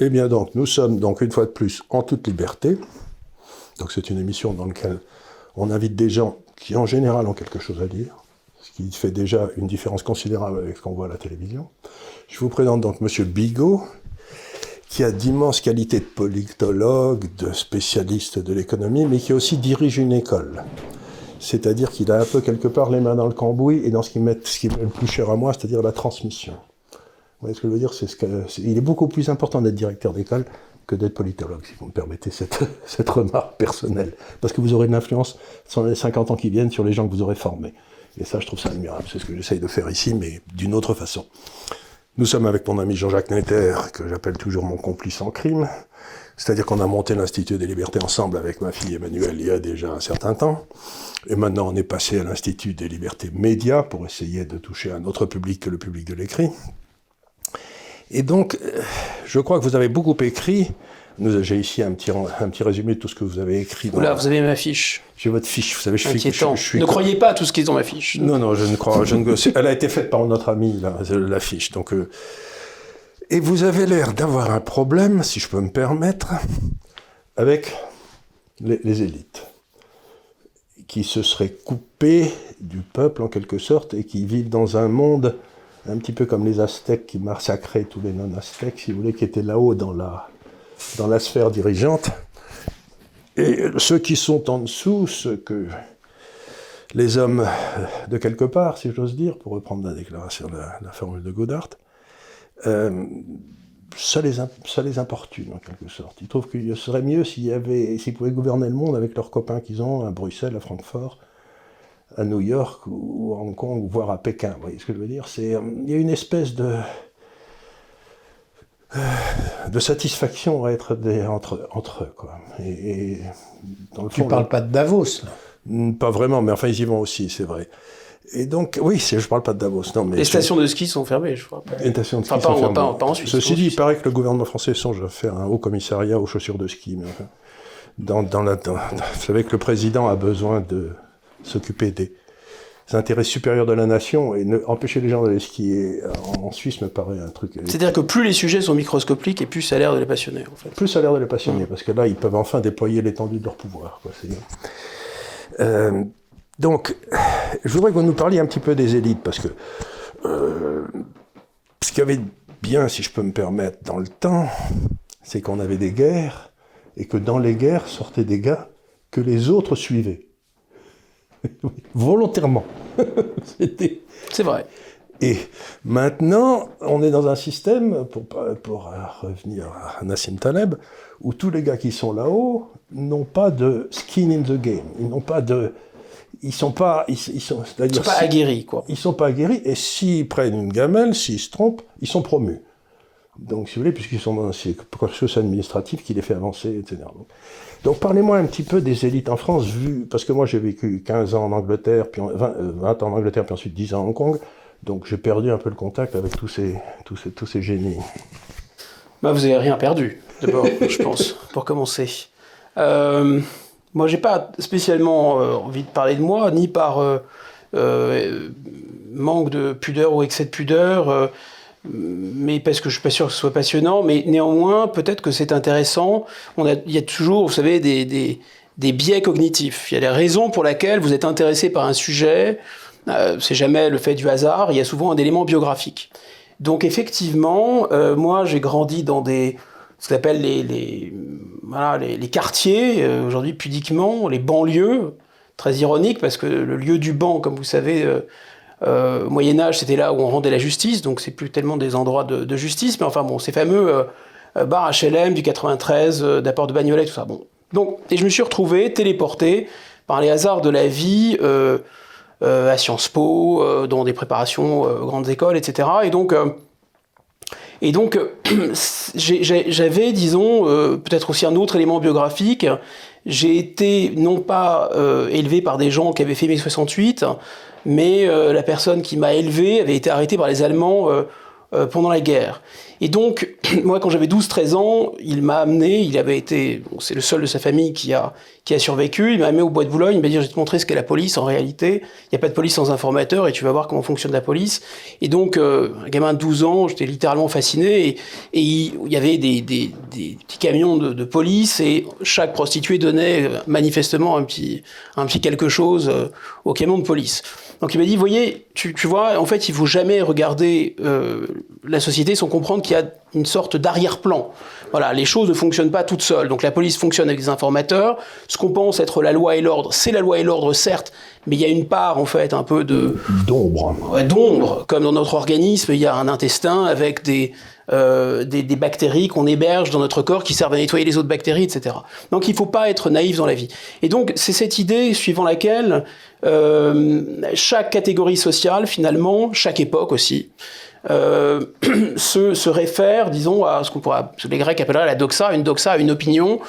Eh bien donc, nous sommes donc une fois de plus en toute liberté. Donc c'est une émission dans laquelle on invite des gens qui en général ont quelque chose à dire, ce qui fait déjà une différence considérable avec ce qu'on voit à la télévision. Je vous présente donc Monsieur Bigot, qui a d'immenses qualités de politologue, de spécialiste de l'économie, mais qui aussi dirige une école. C'est-à-dire qu'il a un peu quelque part les mains dans le cambouis et dans ce qui m'est qui le plus cher à moi, c'est-à-dire la transmission. Voyez ce que je veux dire c'est Il est beaucoup plus important d'être directeur d'école que d'être politologue, si vous me permettez cette, cette remarque personnelle. Parce que vous aurez de l'influence sur les 50 ans qui viennent sur les gens que vous aurez formés. Et ça, je trouve ça admirable. C'est ce que j'essaye de faire ici, mais d'une autre façon. Nous sommes avec mon ami Jean-Jacques Netter, que j'appelle toujours mon complice en crime. C'est-à-dire qu'on a monté l'Institut des libertés ensemble avec ma fille Emmanuelle il y a déjà un certain temps. Et maintenant, on est passé à l'Institut des libertés médias pour essayer de toucher un autre public que le public de l'écrit. Et donc, euh, je crois que vous avez beaucoup écrit. J'ai ici un petit, un petit résumé de tout ce que vous avez écrit. Oula, vous avez ma fiche. J'ai votre fiche, vous savez, je suis... Je, suis ne croyez pas à tout ce qui est dans ma fiche. Non, non, je ne crois... Je ne, elle a été faite par notre ami, la, la fiche. Donc, euh, et vous avez l'air d'avoir un problème, si je peux me permettre, avec les, les élites, qui se seraient coupées du peuple en quelque sorte et qui vivent dans un monde un petit peu comme les Aztèques qui massacraient tous les non-Aztèques, si vous voulez, qui étaient là-haut dans la, sphère dirigeante. Et ceux qui sont en dessous, ceux que les hommes de quelque part, si j'ose dire, pour reprendre la déclaration, la, la formule de Godard, euh, ça, les, ça importune en quelque sorte. Ils trouvent qu'il serait mieux s'il y avait, s'ils pouvaient gouverner le monde avec leurs copains qu'ils ont à Bruxelles, à Francfort, à New York ou à Hong Kong, voire à Pékin. Vous voyez ce que je veux dire C'est, euh, Il y a une espèce de, de satisfaction à être des, entre, entre eux. Quoi. Et, dans le tu ne parles pas de Davos, là hmm, Pas vraiment, mais enfin, ils y vont aussi, c'est vrai. Et donc, oui, je ne parle pas de Davos. Non, mais les stations de ski sont fermées, je crois. Les stations de ski sont fermées. Pas, pas en Suisse, Ceci dit, il paraît que le gouvernement français songe à faire un haut commissariat aux chaussures de ski. Mais enfin, dans, dans la, vous savez que le président a besoin de s'occuper des intérêts supérieurs de la nation et ne, empêcher les gens d'aller skier en, Suisse me paraît un truc. C'est-à-dire que plus les sujets sont microscopiques et plus ça a l'air de les passionner en fait. Plus ça a l'air de les passionner parce que là ils peuvent enfin déployer l'étendue de leur pouvoir. Quoi, euh, donc, je voudrais que vous nous parliez un petit peu des élites parce que euh, ce qu'il y avait bien, si je peux me permettre, dans le temps, c'est qu'on avait des guerres et que dans les guerres sortaient des gars que les autres suivaient. Volontairement. C'est vrai. Et maintenant, on est dans un système, pour, pour revenir à Nassim Taleb, où tous les gars qui sont là-haut n'ont pas de skin in the game. Ils n'ont pas de. Ils sont pas. Ils, sont, ils sont pas aguerris, quoi. Ils sont pas aguerris, et s'ils prennent une gamelle, s'ils se trompent, ils sont promus. Donc, si vous voulez, puisqu'ils sont dans un processus administratif qui les fait avancer, etc. Donc parlez-moi un petit peu des élites en France, vu, parce que moi j'ai vécu 15 ans en Angleterre, puis 20, 20, euh, ans en Angleterre, puis ensuite 10 ans à Hong Kong, donc j'ai perdu un peu le contact avec tous ces, tous ces, tous ces génies. Bah, vous n'avez rien perdu, d'abord, je pense, pour commencer. Euh, moi, j'ai pas spécialement euh, envie de parler de moi, ni par euh manque de pudeur ou excès de pudeur mais parce que je suis pas sûr que ce soit passionnant, mais néanmoins, peut-être que c'est intéressant. Il y a toujours, vous savez, des, des, biais cognitifs. Il y a des raisons pour lesquelles vous êtes intéressé par un sujet. Euh, c'est jamais le fait du hasard. Il y a souvent un élément biographique. Donc effectivement, euh, moi, j'ai grandi dans des ce qu'on appelle les, les, voilà, les, quartiers, euh, aujourd'hui pudiquement, les banlieues. Très ironique parce que le lieu du banc, comme vous savez, euh, euh, Moyen Âge, c'était là où on rendait la justice, donc c'est plus tellement des endroits de, justice, mais enfin bon, ces fameux euh, euh bars HLM du 93, euh, d'apport de Bagnolet, tout ça. Bon, donc et je me suis retrouvé téléporté par les hasards de la vie à Sciences Po, dans des préparations grandes écoles, etc. Et donc et donc, j'avais, disons, peut-être aussi un autre élément biographique. J'ai été non pas élevé par des gens qui avaient fait mai 68, mais euh, la personne qui m'a élevé avait été arrêtée par les Allemands euh, euh, pendant la guerre. Et donc, moi, quand j'avais 12-13 ans, il m'a amené, il avait été, c'est le seul de sa famille qui a, qui a survécu, il m'a amené au bois de Boulogne, il m'a dit, je vais te montrer ce qu'est la police en réalité. Il n'y a pas de police sans informateur et tu vas voir comment fonctionne la police. Et donc, un gamin de 12 ans, j'étais littéralement fasciné et, il, y avait des, des, petits camions de, police et chaque prostituée donnait manifestement un petit, un petit quelque chose au camion de police. Donc il m'a dit, voyez, tu, tu, vois, en fait, il faut jamais regarder euh, la société sans comprendre qu'il y a une sorte d'arrière-plan. Voilà, les choses ne fonctionnent pas toutes seules. Donc la police fonctionne avec des informateurs. Ce qu'on pense être la loi et l'ordre, c'est la loi et l'ordre, certes, mais il y a une part, en fait, un peu de... D'ombre. Ouais, d'ombre. Comme dans notre organisme, il y a un intestin avec des, euh, des, bactéries qu'on héberge dans notre corps qui servent à nettoyer les autres bactéries, etc. Donc il ne faut pas être naïf dans la vie. Et donc c'est cette idée suivant laquelle euh, chaque catégorie sociale, finalement, chaque époque aussi, euh, se, se, réfère, disons, à ce qu'on pourrait, que les Grecs appelleraient la doxa, une doxa, une opinion,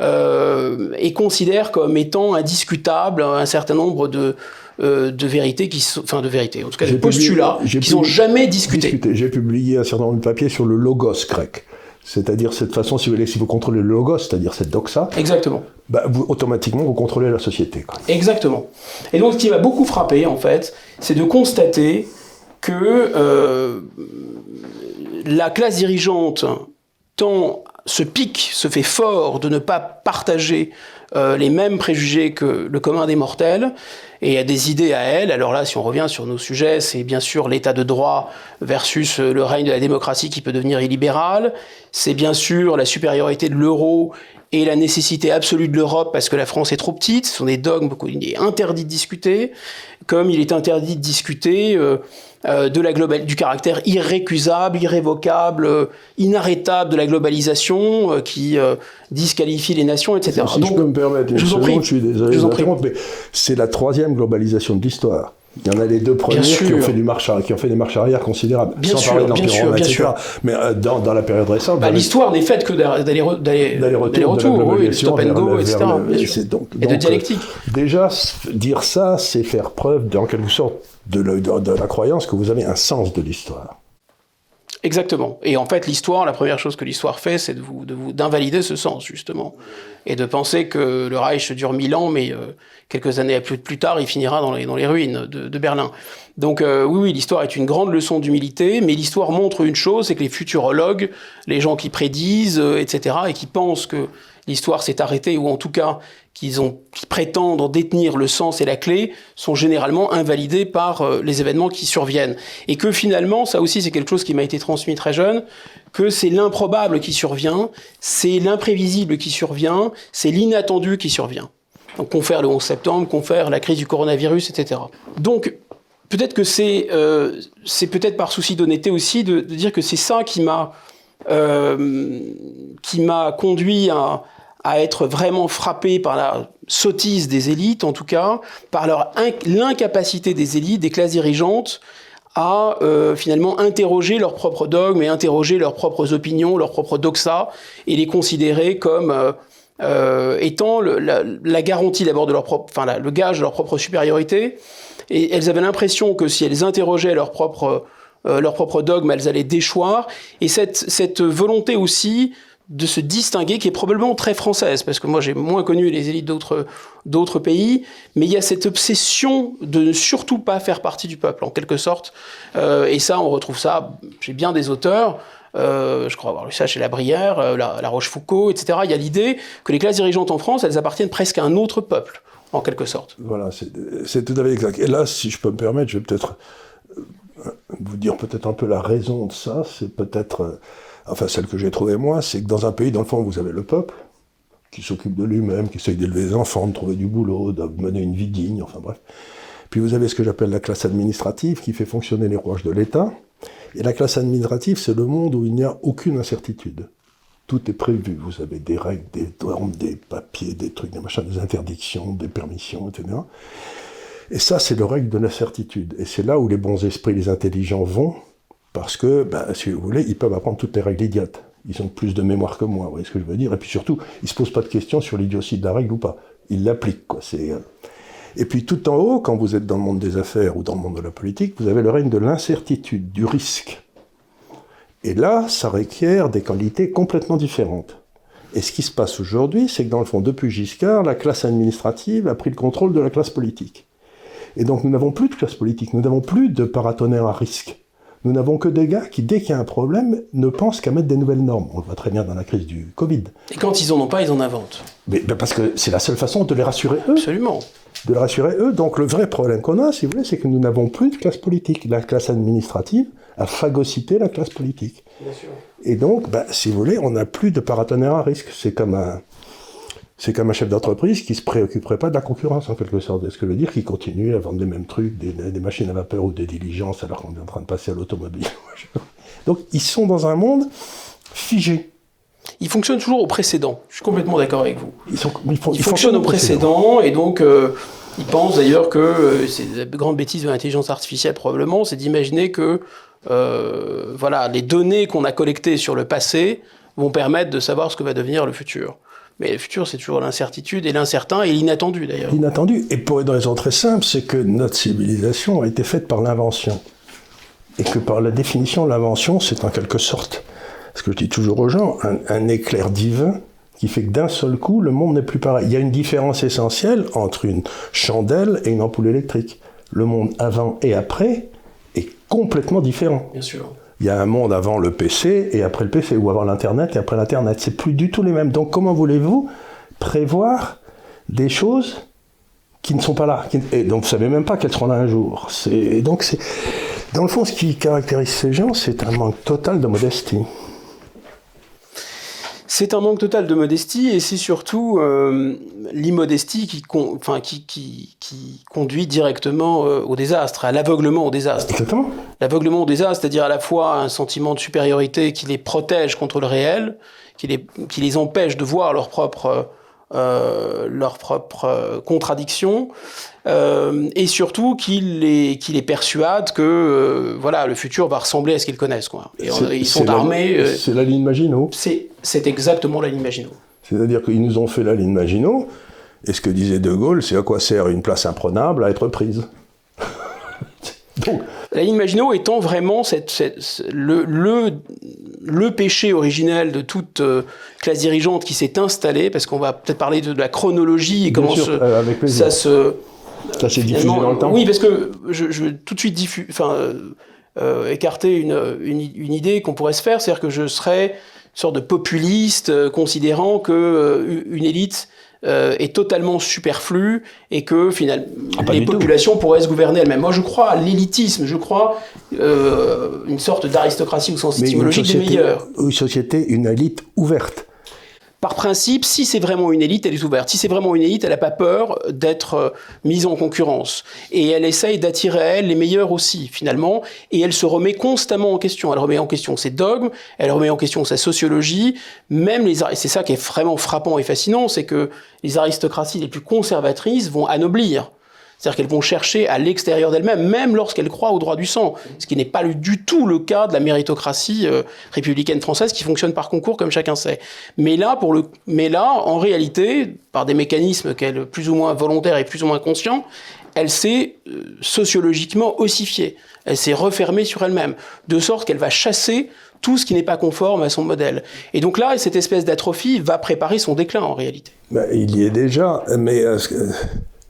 et considère comme étant indiscutable un certain nombre de, euh, de vérités qui sont, enfin de vérités, en tout cas des postulats qui sont jamais discutés. J'ai publié un certain nombre de papiers sur le logos grec. C'est-à-dire cette façon, si vous voulez, si vous contrôlez le logos, c'est-à-dire cette doxa, exactement. Bah, vous, automatiquement vous contrôlez la société. Quoi. Exactement. Et donc ce qui m'a beaucoup frappé en fait, c'est de constater que euh, la classe dirigeante tant se pique, se fait fort de ne pas partager euh, les mêmes préjugés que le commun des mortels, et a des idées à elle. Alors là, si on revient sur nos sujets, c'est bien sûr l'état de droit versus le règne de la démocratie qui peut devenir illibéral. C'est bien sûr la supériorité de l'euro et la nécessité absolue de l'Europe parce que la France est trop petite. Ce sont des dogmes qu'il est interdit de discuter, comme il est interdit de discuter euh, euh, de la global du caractère irrécusable, irrévocable, euh, inarrêtable de la globalisation euh, qui disqualifie les nations, etc. Si Donc, je peux me permettre je je suis désolé de mais c'est la troisième globalisation de l'histoire. Il y en a les deux premiers qui ont fait du marche qui ont fait des marches arrière considérables, bien sans sûr, parler d'empire romain, etc. Sûr. Mais euh, dans, dans, la période récente, bah, l'histoire n'est faite que d'aller-retour, oui, de stop and go, etc. Donc, et de dialectique. Déjà, dire ça, c'est faire preuve, en quelque sorte, de, de, la croyance que vous avez un sens de l'histoire. Exactement. Et en fait, l'histoire, la première chose que l'histoire fait, c'est de vous, de vous, d'invalider ce sens, justement. Et de penser que le Reich dure mille ans, mais euh, quelques années plus, tard, il finira dans les, dans les ruines de, de Berlin. Donc euh, oui, oui, l'histoire est une grande leçon d'humilité, mais l'histoire montre une chose, c'est que les futurologues, les gens qui prédisent, euh, etc., et qui pensent que l'histoire s'est arrêtée, ou en tout cas qu'ils ont, qui prétendent détenir le sens et la clé, sont généralement invalidés par euh, les événements qui surviennent. Et que finalement, ça aussi c'est quelque chose qui m'a été transmis très jeune, que c'est l'improbable qui survient, c'est l'imprévisible qui survient, c'est l'inattendu qui survient. Donc confère le 11 septembre, confère la crise du coronavirus, etc. Donc peut-être que c'est euh, c'est peut-être par souci d'honnêteté aussi de, de, dire que c'est ça qui m'a euh, qui m'a conduit à, à être vraiment frappé par la sottise des élites, en tout cas, par l'incapacité des élites, des classes dirigeantes, à euh, finalement interroger leurs propres dogmes et interroger leurs propres opinions, leurs propres doxa, et les considérer comme euh, euh, étant la, garantie d'abord de leur propre, enfin le gage de leur propre supériorité. Et elles avaient l'impression que si elles interrogeaient leur propre euh, leur propre dogme, elles allaient déchoir. Et cette, cette volonté aussi de se distinguer, qui est probablement très française, parce que moi j'ai moins connu les élites d'autres pays, mais il y a cette obsession de ne surtout pas faire partie du peuple, en quelque sorte. Euh, et ça, on retrouve ça chez bien des auteurs. Euh, je crois avoir lu ça chez La Brière, euh, la, la Rochefoucauld, etc. Il y a l'idée que les classes dirigeantes en France, elles appartiennent presque à un autre peuple, en quelque sorte. Voilà, c'est tout à fait exact. Et là, si je peux me permettre, je vais peut-être vous dire peut-être un peu la raison de ça. C'est peut-être enfin celle que j'ai trouvée moi, c'est que dans un pays, dans le fond, vous avez le peuple, qui s'occupe de lui-même, qui essaye d'élever les enfants, de trouver du boulot, de mener une vie digne, enfin bref. Puis vous avez ce que j'appelle la classe administrative, qui fait fonctionner les rouages de l'État. Et la classe administrative, c'est le monde où il n'y a aucune incertitude. Tout est prévu. Vous avez des règles, des normes, des papiers, des trucs, des machins, des interdictions, des permissions, etc. Et ça, c'est le règle de l'incertitude. Et c'est là où les bons esprits, les intelligents vont, parce que, ben, si vous voulez, ils peuvent apprendre toutes les règles idiotes. Ils ont plus de mémoire que moi, vous voyez ce que je veux dire Et puis surtout, ils se posent pas de questions sur l'idiotie de la règle ou pas. Ils l'appliquent, quoi. Euh. Et puis tout en haut, quand vous êtes dans le monde des affaires ou dans le monde de la politique, vous avez le règne de l'incertitude, du risque. Et là, ça requiert des qualités complètement différentes. Et ce qui se passe aujourd'hui, c'est que dans le fond, depuis Giscard, la classe administrative a pris le contrôle de la classe politique. Et donc nous n'avons plus de classe politique, nous n'avons plus de paratonnerres à risque. Nous n'avons que des gars qui, dès qu'il y a un problème, ne pensent qu'à mettre des nouvelles normes. On le voit très bien dans la crise du Covid. Et quand ils en ont pas, ils en inventent. Mais, ben, parce que c'est la seule façon de les rassurer eux. Absolument. De les rassurer eux. Donc le vrai problème qu'on a, si vous voulez, c'est que nous n'avons plus de classe politique. La classe administrative a phagocyté la classe politique. Bien sûr. Et donc, ben, si vous voulez, on n'a plus de paratonnerre à risque. C'est comme un, c'est comme un chef d'entreprise qui se préoccuperait pas de la concurrence, en quelque sorte. Est-ce que je veux dire qu'il continue à vendre les mêmes trucs, des, machines à vapeur ou des diligences, alors qu'on est en train de passer à l'automobile Donc, ils sont dans un monde figé. Ils fonctionnent toujours au précédent. Je suis complètement d'accord avec vous. Ils, sont, ils, fonctionnent au précédent, et donc euh, ils pensent d'ailleurs que euh, c'est la grande bêtise de l'intelligence artificielle probablement, c'est d'imaginer que euh, voilà les données qu'on a collectées sur le passé vont permettre de savoir ce que va devenir le futur. Mais le futur, c'est toujours l'incertitude et l'incertain et l'inattendu d'ailleurs. L'inattendu. Et pour une raison très simple, c'est que notre civilisation a été faite par l'invention. Et que par la définition, l'invention, c'est en quelque sorte, ce que je dis toujours aux gens, un, éclair divin qui fait que d'un seul coup, le monde n'est plus pareil. Il y a une différence essentielle entre une chandelle et une ampoule électrique. Le monde avant et après est complètement différent. Bien sûr il y a un monde avant le PC et après le PC, ou avant l'Internet et après l'Internet. C'est plus du tout les mêmes. Donc comment voulez-vous prévoir des choses qui ne sont pas là Et donc vous savez même pas qu'elles seront là un jour. donc c'est dans le fond ce qui caractérise ces gens, c'est un manque total de modestie. C'est un manque total de modestie et c'est surtout euh, l'immodestie qui, enfin, qui, qui, qui, conduit directement euh, au désastre, à l'aveuglement au désastre. Exactement. L'aveuglement au désastre, c'est-à-dire à la fois un sentiment de supériorité qui les protège contre le réel, qui les, qui les empêche de voir leur propre euh, leurs propres euh, contradictions, euh, et surtout qu'il les, qu'il les persuade que euh, voilà, le futur va ressembler à ce qu'ils connaissent. Quoi. Et ils sont armés. c'est la ligne Maginot. C'est, exactement la ligne Maginot. C'est-à-dire qu'ils nous ont fait la ligne Maginot, et ce que disait De Gaulle, c'est à quoi sert une place imprenable à être prise Donc, la ligne Maginot étant vraiment cette, le, le, le, péché originel de toute euh, classe dirigeante qui s'est installée, parce qu'on va peut-être parler de, la chronologie et comment euh, ça se... Ça s'est diffusé dans le temps? Oui, parce que je, je veux tout de suite diffu, enfin, euh, écarter une, une, une idée qu'on pourrait se faire, c'est-à-dire que je serais une sorte de populiste considérant que une élite euh, est totalement superflu et que finalement ah, les populations pourraient se gouverner elles-mêmes. Moi, je crois à l'élitisme, je crois euh, une sorte d'aristocratie au sens étymologique des meilleurs. Une société, une élite ouverte par principe, si c'est vraiment une élite, elle est ouverte. Si c'est vraiment une élite, elle n'a pas peur d'être euh, mise en concurrence. Et elle essaye d'attirer à elle les meilleurs aussi, finalement. Et elle se remet constamment en question. Elle remet en question ses dogmes, elle remet en question sa sociologie. Même les, c'est ça qui est vraiment frappant et fascinant, c'est que les aristocraties les plus conservatrices vont anoblir. C'est-à-dire qu'elles vont chercher à l'extérieur d'elles-mêmes, même lorsqu'elles croient au droit du sang, ce qui n'est pas du tout le cas de la méritocratie euh, républicaine française qui fonctionne par concours, comme chacun sait. Mais là, pour le, mais là, en réalité, par des mécanismes qu'elle plus ou moins volontaires et plus ou moins conscients, elle s'est euh, sociologiquement ossifiée. Elle s'est refermée sur elle-même, de sorte qu'elle va chasser tout ce qui n'est pas conforme à son modèle. Et donc là, cette espèce d'atrophie va préparer son déclin en réalité. Ben, il y est déjà, mais euh,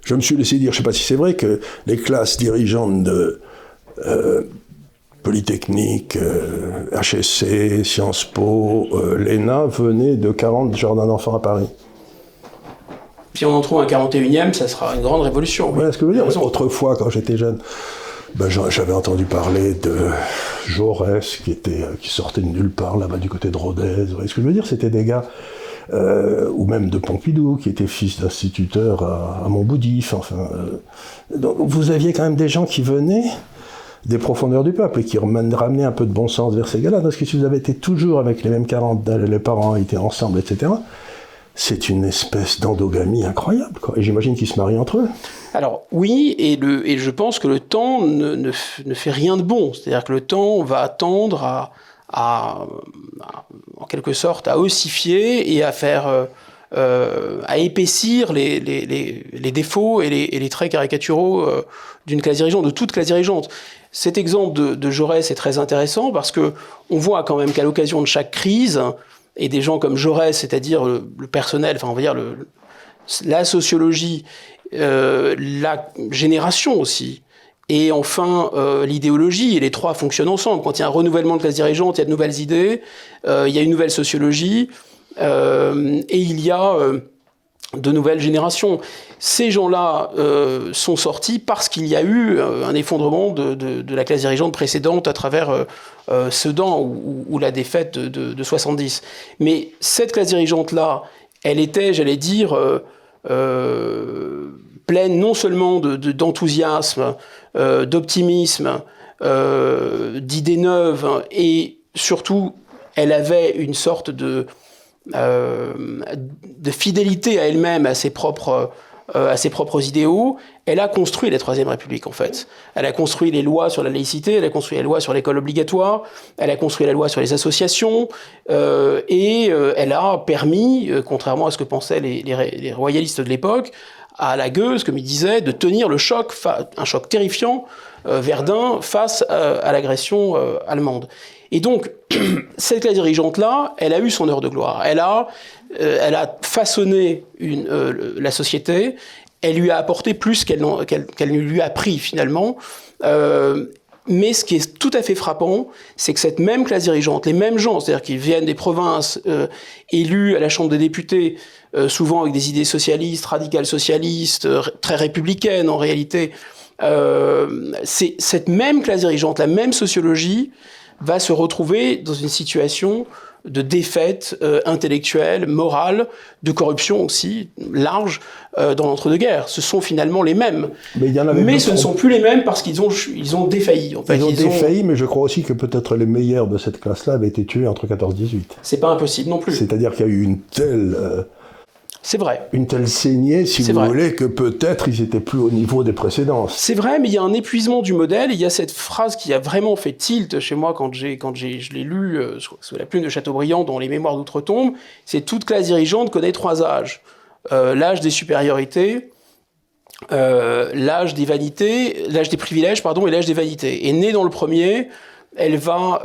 je me suis laissé dire, je ne sais pas si c'est vrai, que les classes dirigeantes de euh, Polytechnique, HSC, euh, Sciences Po, euh, l'ENA venaient de 40 jardins d'enfants à Paris. Si on en trouve un 41e, ça sera une grande révolution. Oui, ce que je veux dire. Autrefois, quand j'étais jeune, ben, j'avais entendu parler de Jaurès qui, était, qui sortait de nulle part là-bas du côté de Rodez. Vous voyez ce que je veux dire? C'était des gars euh, ou même de Pompidou, qui était fils d'instituteur à, Montboudif. Enfin, euh, donc vous aviez quand même des gens qui venaient des profondeurs du peuple et qui ramenaient un peu de bon sens vers ces gars-là. Parce que si vous avez été toujours avec les mêmes 40, les parents étaient ensemble, etc., c'est une espèce d'endogamie incroyable. Et j'imagine qu'ils se marient entre eux. Alors oui, et, je pense que le temps ne, ne, fait rien de bon. C'est-à-dire que le temps va tendre à, à, en quelque sorte à ossifier et à faire euh, à épaissir les, les, défauts et les, traits caricaturaux d'une classe dirigeante, de toute classe dirigeante. Cet exemple de, de Jaurès est très intéressant parce que on voit quand même qu'à l'occasion de chaque crise, et des gens comme Jaurès, c'est-à-dire le, personnel, enfin on va dire la sociologie, euh, la génération aussi, et enfin euh, l'idéologie, et les trois fonctionnent ensemble. Quand il y a un renouvellement de classe dirigeante, il y a de nouvelles idées, euh, il y a une nouvelle sociologie, et il y a de nouvelles générations. Ces gens-là euh, sont sortis parce qu'il y a eu euh, un effondrement de, la classe dirigeante précédente à travers euh, Sedan ou, la défaite de, 70. Mais cette classe dirigeante-là, elle était, j'allais dire, pleine non seulement d'enthousiasme, d'optimisme, d'idées neuves, et surtout, elle avait une sorte de euh, de fidélité à elle-même, à ses propres euh, à ses propres idéaux, elle a construit la Troisième République en fait. Elle a construit les lois sur la laïcité, elle a construit les lois sur l'école obligatoire, elle a construit la loi sur les associations, euh, et elle a permis, contrairement à ce que pensaient les, les, royalistes de l'époque, à la gueuse, comme il disait, de tenir le choc, un choc terrifiant, Verdun, face à l'agression allemande. Et donc, cette classe dirigeante-là, elle a eu son heure de gloire. Elle a, euh, elle a façonné euh, la société, elle lui a apporté plus qu'elle qu ne lui a pris finalement. Euh, mais ce qui est tout à fait frappant, c'est que cette même classe dirigeante, les mêmes gens, c'est-à-dire qui viennent des provinces, élus à la Chambre des députés, souvent avec des idées socialistes, radicales socialistes, très républicaines en réalité, c'est cette même classe dirigeante, la même sociologie, va se retrouver dans une situation de défaite euh, intellectuelle, morale, de corruption aussi large euh, dans l'entre-deux-guerres. Ce sont finalement les mêmes. Mais, il y en avait mais ce ne sont plus les mêmes parce qu'ils ont, ils ont défailli. En fait. Ils ont défailli, mais je crois aussi que peut-être les meilleurs de cette classe-là avaient été tués entre 14 et 18. C'est pas impossible non plus. C'est-à-dire qu'il y a eu une telle... Euh, c'est vrai. Une telle saignée, si vous voulez, que peut-être ils étaient plus au niveau des précédents. C'est vrai, mais il y a un épuisement du modèle. il y a cette phrase qui a vraiment fait tilt chez moi quand j'ai, quand j'ai, je l'ai lu euh, sous la plume de Chateaubriand dans Les Mémoires d'outre-tombe. C'est toute classe dirigeante connaît trois âges euh, l'âge des supériorités, euh, l'âge des vanités, l'âge des privilèges, pardon, et l'âge des vanités. Et née dans le premier, elle va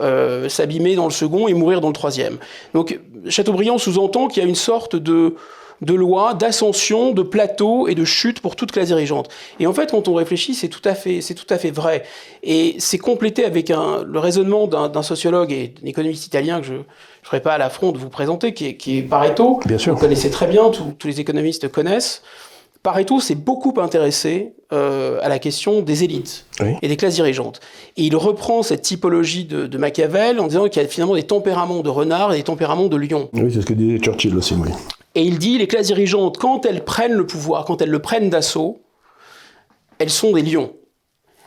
s'abîmer dans le second et mourir dans le troisième. Donc Chateaubriand sous-entend qu'il y a une sorte de de loi, d'ascension, de plateau et de chute pour toute classe dirigeante. Et en fait, quand on réfléchit, c'est tout à fait, c'est tout à fait vrai. Et c'est complété avec un, le raisonnement d'un sociologue et d'un économiste italien que je ne ferai pas à l'affront de vous présenter, qui est, qui est Pareto. Bien sûr. Vous connaissez très bien, tous les économistes connaissent. Pareto s'est beaucoup intéressé euh, à la question des élites et des classes dirigeantes. Et il reprend cette typologie de, de Machiavel en disant qu'il y a finalement des tempéraments de renard et des tempéraments de lion. Oui, c'est ce que disait Churchill aussi, oui. Et il dit les classes dirigeantes, quand elles prennent le pouvoir, quand elles le prennent d'assaut, elles sont des lions.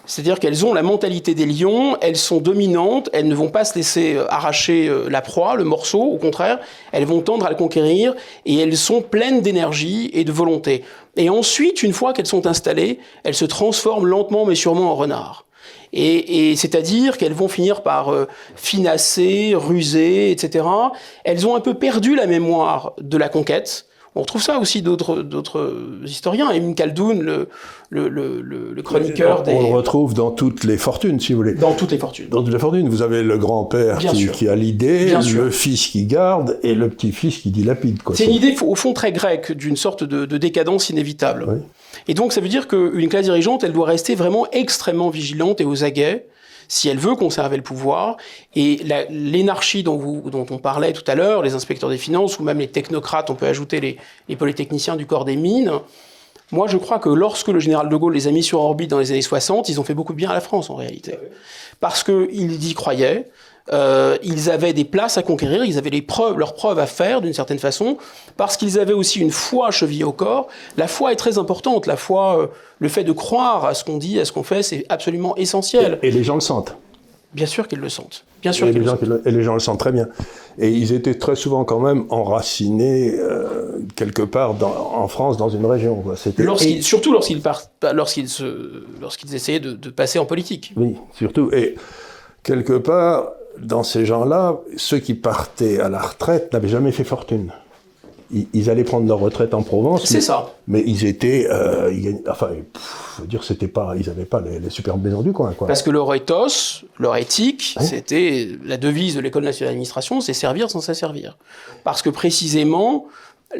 C'est-à-dire qu'elles ont la mentalité des lions, elles sont dominantes, elles ne vont pas se laisser euh, arracher euh, la proie, le morceau, au contraire, elles vont tendre à le conquérir et elles sont pleines d'énergie et de volonté. Et ensuite, une fois qu'elles sont installées, elles se transforment lentement mais sûrement en renards. Et, c'est-à-dire qu'elles vont finir par euh, finasser, ruser, etc. Elles ont un peu perdu la mémoire de la conquête. On retrouve ça aussi d'autres historiens. Emin Khaldoun, le, le, le, le chroniqueur des... On le retrouve dans toutes les fortunes, si vous voulez. Dans toutes les fortunes. Dans toutes les fortunes. Vous avez le grand-père qui, qui, a l'idée, le fils qui garde et le petit-fils qui dilapide. C'est une idée, au fond, très grecque, d'une sorte de, de, décadence inévitable. Oui. Et donc, ça veut dire qu'une classe dirigeante, elle doit rester vraiment extrêmement vigilante et aux aguets si elle veut conserver le pouvoir. Et l'énarchie dont, dont on parlait tout à l'heure, les inspecteurs des finances ou même les technocrates, on peut ajouter les, les polytechniciens du corps des mines, moi, je crois que lorsque le général de Gaulle les a mis sur orbite dans les années 60, ils ont fait beaucoup de bien à la France, en réalité. Parce qu'ils y croyaient, euh, ils avaient des places à conquérir, ils avaient les preuves, leurs preuves à faire d'une certaine façon, parce qu'ils avaient aussi une foi chevillée au corps. La foi est très importante. La foi, euh, le fait de croire à ce qu'on dit, à ce qu'on fait, c'est absolument essentiel. Et, les gens le sentent. Bien sûr qu'ils le sentent. Bien sûr et, les gens, et les gens le sentent très bien. Et ils étaient très souvent quand même enracinés euh, quelque part dans, en France, dans une région. surtout lorsqu'ils lorsqu'ils lorsqu'ils essayaient de, de passer en politique. Oui, surtout. Et quelque part, dans ces gens-là, ceux qui partaient à la retraite n'avaient jamais fait fortune. ils, allaient prendre leur retraite en Provence. C'est ça. Mais ils étaient, euh, enfin, faut dire, c'était pas, ils n'avaient pas les, superbes maisons du coin, quoi. Parce que leur ethos, leur éthique, c'était la devise de l'école nationale d'administration, c'est servir sans s'asservir. Parce que précisément,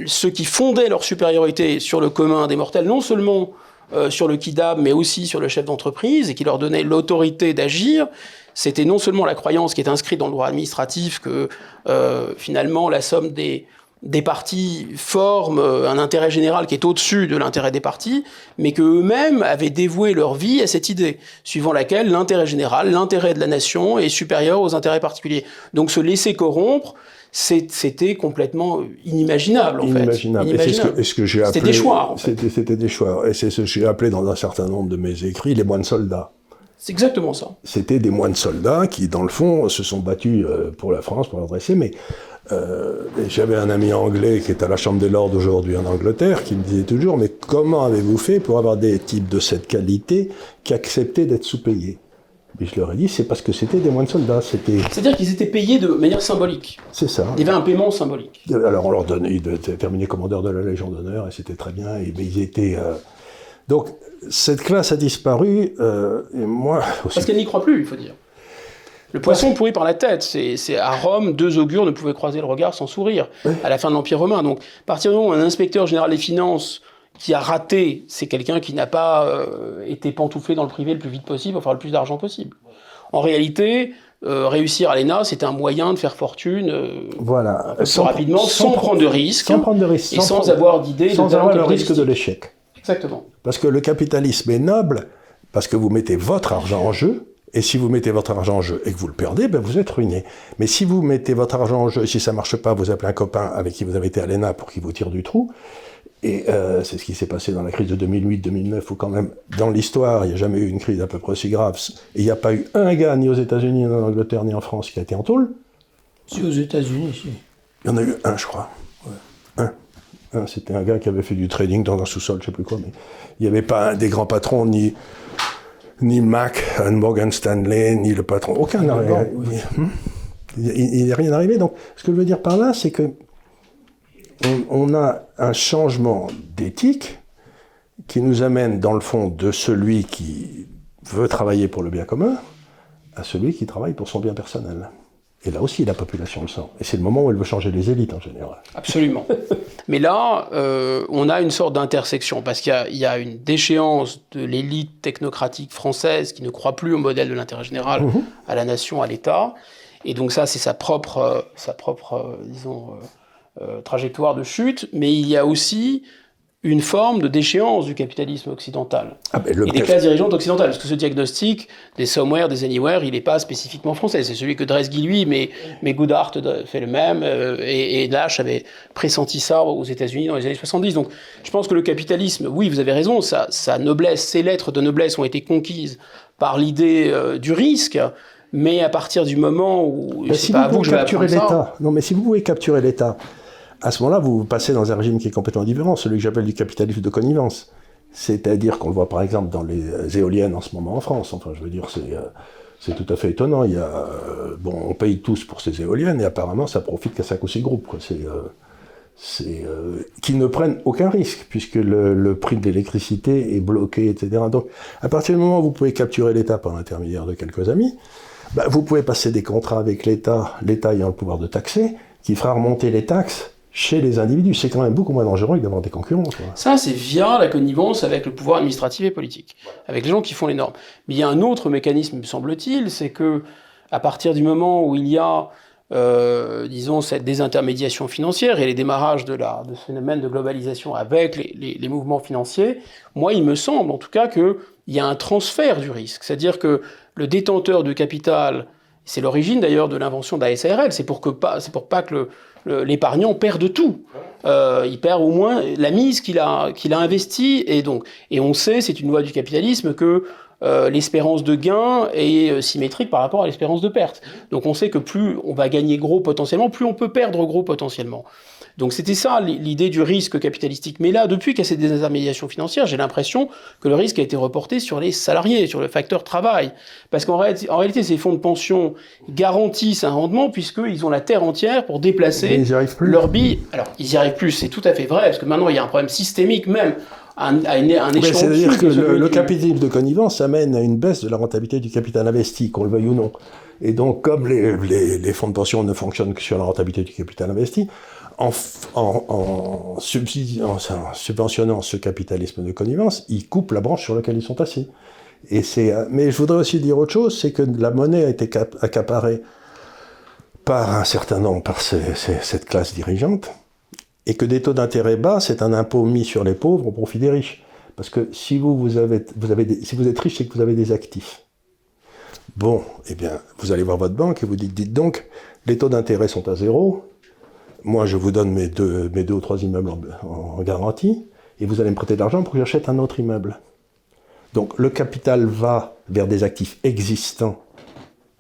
ceux qui fondaient leur supériorité sur le commun des mortels, non seulement euh, sur le kidab, mais aussi sur le chef d'entreprise, et qui leur donnait l'autorité d'agir, c'était non seulement la croyance qui est inscrite dans le droit administratif que euh, finalement la somme des, des partis forment euh, un intérêt général qui est au-dessus de l'intérêt des partis, mais qu'eux-mêmes avaient dévoué leur vie à cette idée, suivant laquelle l'intérêt général, l'intérêt de la nation est supérieur aux intérêts particuliers. Donc se laisser corrompre, c'était complètement inimaginable en inimaginable. fait. Inimaginable. Et ce que, j'ai appelé. C'était des choix. C'était des choix. Et c'est ce que j'ai appelé dans un certain nombre de mes écrits les moines soldats. C'est exactement ça. C'était des moines soldats qui, dans le fond, se sont battus euh, pour la France, pour l'adresser, mais euh, j'avais un ami anglais qui est à la Chambre des Lords aujourd'hui en Angleterre qui me disait toujours Mais comment avez-vous fait pour avoir des types de cette qualité qui acceptaient d'être sous-payés? Mais je leur ai dit, c'est parce que c'était des moines soldats. C'était... C'est-à-dire qu'ils étaient payés de manière symbolique. C'est ça. Il y avait un paiement symbolique. Alors on leur donnait, ils étaient terminés commandeur de la Légion d'honneur et c'était très bien. Et, mais ils étaient. Euh, donc cette classe a disparu euh, et moi. Aussi... Parce qu'elle n'y croit plus, il faut dire. Le poisson pourri par la tête. C'est à Rome, deux augures ne pouvaient croiser le regard sans sourire à la fin de l'Empire romain. Donc, à partir du moment où un inspecteur général des finances qui a raté, c'est quelqu'un qui n'a pas euh, été pantouflé dans le privé le plus vite possible pour faire le plus d'argent possible. En réalité, euh, réussir à l'ENA, c'est un moyen de faire fortune euh, voilà. sans, rapidement, sans, prendre de risques, sans prendre de risques, et sans, avoir d'idées, sans avoir le risque de l'échec. Exactement. Parce que le capitalisme est noble parce que vous mettez votre argent en jeu et si vous mettez votre argent en jeu et que vous le perdez, ben vous êtes ruiné. Mais si vous mettez votre argent en jeu, et si ça marche pas, vous appelez un copain avec qui vous avez été à l'ENA pour qu'il vous tire du trou. Et euh, c'est ce qui s'est passé dans la crise de 2008-2009, où quand même, dans l'histoire, il n'y a jamais eu une crise à peu près aussi grave. Et il n'y a pas eu un gars, ni aux États-Unis, ni en Angleterre, ni en France, qui a été en tôle. Si, aux États-Unis, si. Il y en a eu un, je crois. Un. Un C'était un gars qui avait fait du trading dans un sous-sol, je sais plus quoi, mais il n'y avait pas un des grands patrons, ni ni Mac, Morgan Stanley, ni le patron. Aucun n'a rien. Il n'est rien arrivé. Donc, ce que je veux dire par là, c'est que on, a un changement d'éthique qui nous amène, dans le fond, de celui qui veut travailler pour le bien commun à celui qui travaille pour son bien personnel. Et là aussi, la population le sent. Et c'est le moment où elle veut changer les élites en général. Absolument. Mais là, euh, on a une sorte d'intersection, parce qu'il y, a une déchéance de l'élite technocratique française qui ne croit plus au modèle de l'intérêt général, mhm. à la nation, à l'État. Et donc ça, c'est sa propre, euh, sa propre euh, disons, trajectoire de chute. Mais il y a aussi une forme de déchéance du capitalisme occidental ah, et des classes dirigeantes occidentales. Parce que ce diagnostic des somewhere, des anywhere, il n'est pas spécifiquement français. C'est celui que Dresgy, lui, mais, mais Goodhart fait le même, euh, et, et Nash avait pressenti ça aux États-Unis dans les années 70. Donc je pense que le capitalisme, oui, vous avez raison, sa, sa noblesse, ses lettres de noblesse ont été conquises par l'idée euh, du risque. Mais à partir du moment où... si vous pouvez capturer l'État, non mais si vous pouvez capturer l'État, à ce moment-là, vous passez dans un régime qui est complètement différent, celui que j'appelle du capitalisme de connivence. C'est-à-dire qu'on le voit par exemple dans les éoliennes en ce moment en France. Enfin, je veux dire, c'est, euh, tout à fait étonnant. Il y a, euh, bon, on paye tous pour ces éoliennes et apparemment ça profite qu'à cinq ou six groupes. C'est, euh, c'est qui ne prennent aucun risque puisque le, prix de l'électricité est bloqué, etc. Donc, à partir du moment où vous pouvez capturer l'État par l'intermédiaire de quelques amis, bah, vous pouvez passer des contrats avec l'État, l'État ayant le pouvoir de taxer, qui fera remonter les taxes chez les individus. C'est quand même beaucoup moins dangereux que d'avoir des concurrents. Ça, c'est via la connivence avec le pouvoir administratif et politique, avec les gens qui font les normes. Mais il y a un autre mécanisme, me semble-t-il, c'est que à partir du moment où il y a, euh, disons, cette désintermédiation financière et les démarrages de, la, phénomène de globalisation avec les, mouvements financiers, moi, il me semble en tout cas qu'il y a un transfert du risque. C'est-à-dire que le détenteur de capital, c'est l'origine d'ailleurs de l'invention de la SARL, c'est pour, que pour pas que le l'épargnant perd tout. Euh, il perd au moins la mise qu'il a, qu'il a investie. Et, et on sait, c'est une loi du capitalisme, que euh, l'espérance de gain est euh, symétrique par rapport à l'espérance de perte. Donc on sait que plus on va gagner gros potentiellement, plus on peut perdre gros potentiellement. Donc c'était ça l'idée du risque capitalistique. Mais là, depuis qu'il y a ces désintermédiations financières, j'ai l'impression que le risque a été reporté sur les salariés, sur le facteur travail. Parce qu'en réalité, en réalité, ces fonds de pension garantissent un rendement puisqu'ils ont la terre entière pour déplacer leur billes. Alors, ils y arrivent plus, c'est tout à fait vrai, parce que maintenant, il y a un problème systémique même un, C'est-à-dire que le, capitalisme de connivence amène à une baisse de la rentabilité du capital investi, qu'on le veuille ou non. Et donc, comme les, les, fonds de pension ne fonctionnent que sur la rentabilité du capital investi, en, en, en, subventionnant ce capitalisme de connivence, ils coupent la branche sur laquelle ils sont assis. Et mais je voudrais aussi dire autre chose, c'est que la monnaie a été accaparée par un certain nombre, par cette classe dirigeante, et que des taux d'intérêt bas, c'est un impôt mis sur les pauvres au profit des riches. Parce que si vous, avez, si vous êtes riche, c'est que vous avez des actifs. Bon, eh bien, vous allez voir votre banque et vous dites, dites donc, les taux d'intérêt sont à zéro, moi je vous donne mes deux ou trois immeubles en, garantie, et vous allez me prêter de l'argent pour que j'achète un autre immeuble. Donc le capital va vers des actifs existants,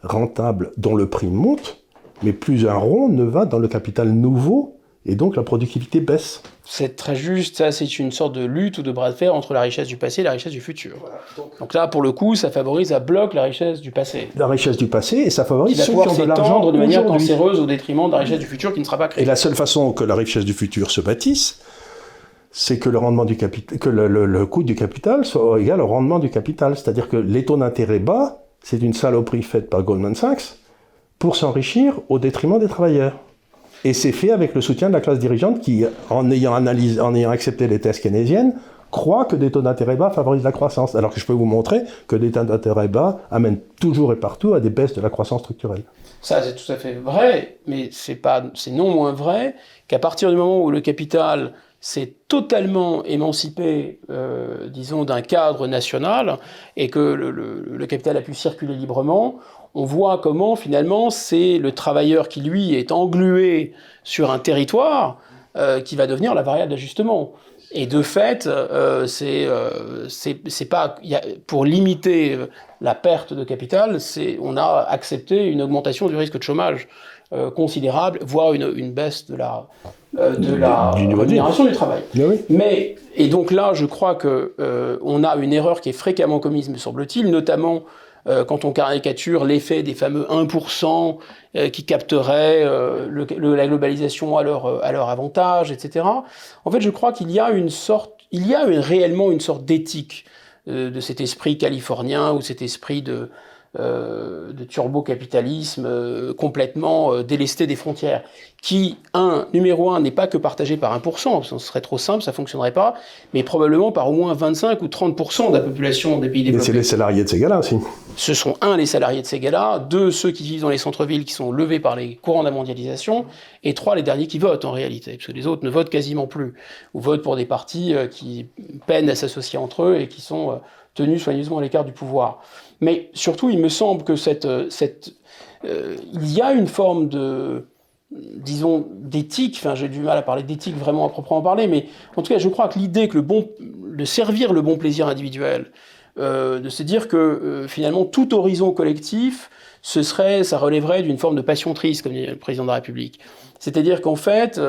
rentables, dont le prix monte, mais plus un rond ne va dans le capital nouveau et donc la productivité baisse. C'est très juste, ça c'est une sorte de lutte ou de bras de fer entre la richesse du passé et la richesse du futur. donc... là, pour le coup, ça favorise, ça bloque la richesse du passé. La richesse du passé, et ça favorise ceux qui ont de l'argent de manière cancéreuse au détriment de la richesse du futur qui ne sera pas créée. Et la seule façon que la richesse du futur se bâtisse, c'est que le rendement du capital, que le, le, coût du capital soit égal au rendement du capital. C'est-à-dire que les taux d'intérêt bas, c'est une saloperie faite par Goldman Sachs pour s'enrichir au détriment des travailleurs. Et c'est fait avec le soutien de la classe dirigeante qui, en ayant, analysé, en ayant accepté les thèses keynésiennes, croit que des taux d'intérêt bas favorisent la croissance. Alors que je peux vous montrer que des taux d'intérêt bas amènent toujours et partout à des baisses de la croissance structurelle. Ça, c'est tout à fait vrai, mais c'est non moins vrai qu'à partir du moment où le capital s'est totalement émancipé, euh, disons, d'un cadre national et que le, capital a pu circuler librement, on voit comment finalement c'est le travailleur qui lui est englué sur un territoire euh, qui va devenir la variable d'ajustement. Et de fait, euh, c'est euh, c'est pas y a, pour limiter la perte de capital, c'est on a accepté une augmentation du risque de chômage euh, considérable, voire une, une, baisse de la euh, de la rémunération du travail. Ah Mais et donc là, je crois que euh, on a une erreur qui est fréquemment commise, me semble-t-il, notamment euh, quand on caricature l'effet des fameux 1% euh, qui capteraient euh, la globalisation à leur, leur avantage, etc. En fait, je crois qu'il y a une sorte, il y a réellement une sorte d'éthique de cet esprit californien ou cet esprit de, euh, de turbo-capitalisme euh, complètement euh, délesté des frontières, qui, un, numéro un, n'est pas que partagé par 1%, ce serait trop simple, ça fonctionnerait pas, mais probablement par au moins 25 ou 30% de la population des pays développés. c'est les salariés de ces gars-là aussi. Ce sont, un, les salariés de ces gars-là, deux, ceux qui vivent dans les centres-villes qui sont levés par les courants de la mondialisation, et trois, les derniers qui votent en réalité, parce que les autres ne votent quasiment plus, ou votent pour des partis qui peinent à s'associer entre eux et qui sont tenus soigneusement à l'écart du pouvoir. Mais surtout, il me semble que cette, euh, cette, euh, il y a une forme de, disons, d'éthique, enfin j'ai du mal à parler d'éthique vraiment à proprement parler, mais en tout cas je crois que l'idée que le bon, de servir le bon plaisir individuel, euh, de se dire que finalement tout horizon collectif, ce serait, ça relèverait d'une forme de passion triste, comme dit le président de la République. C'est-à-dire qu'en fait,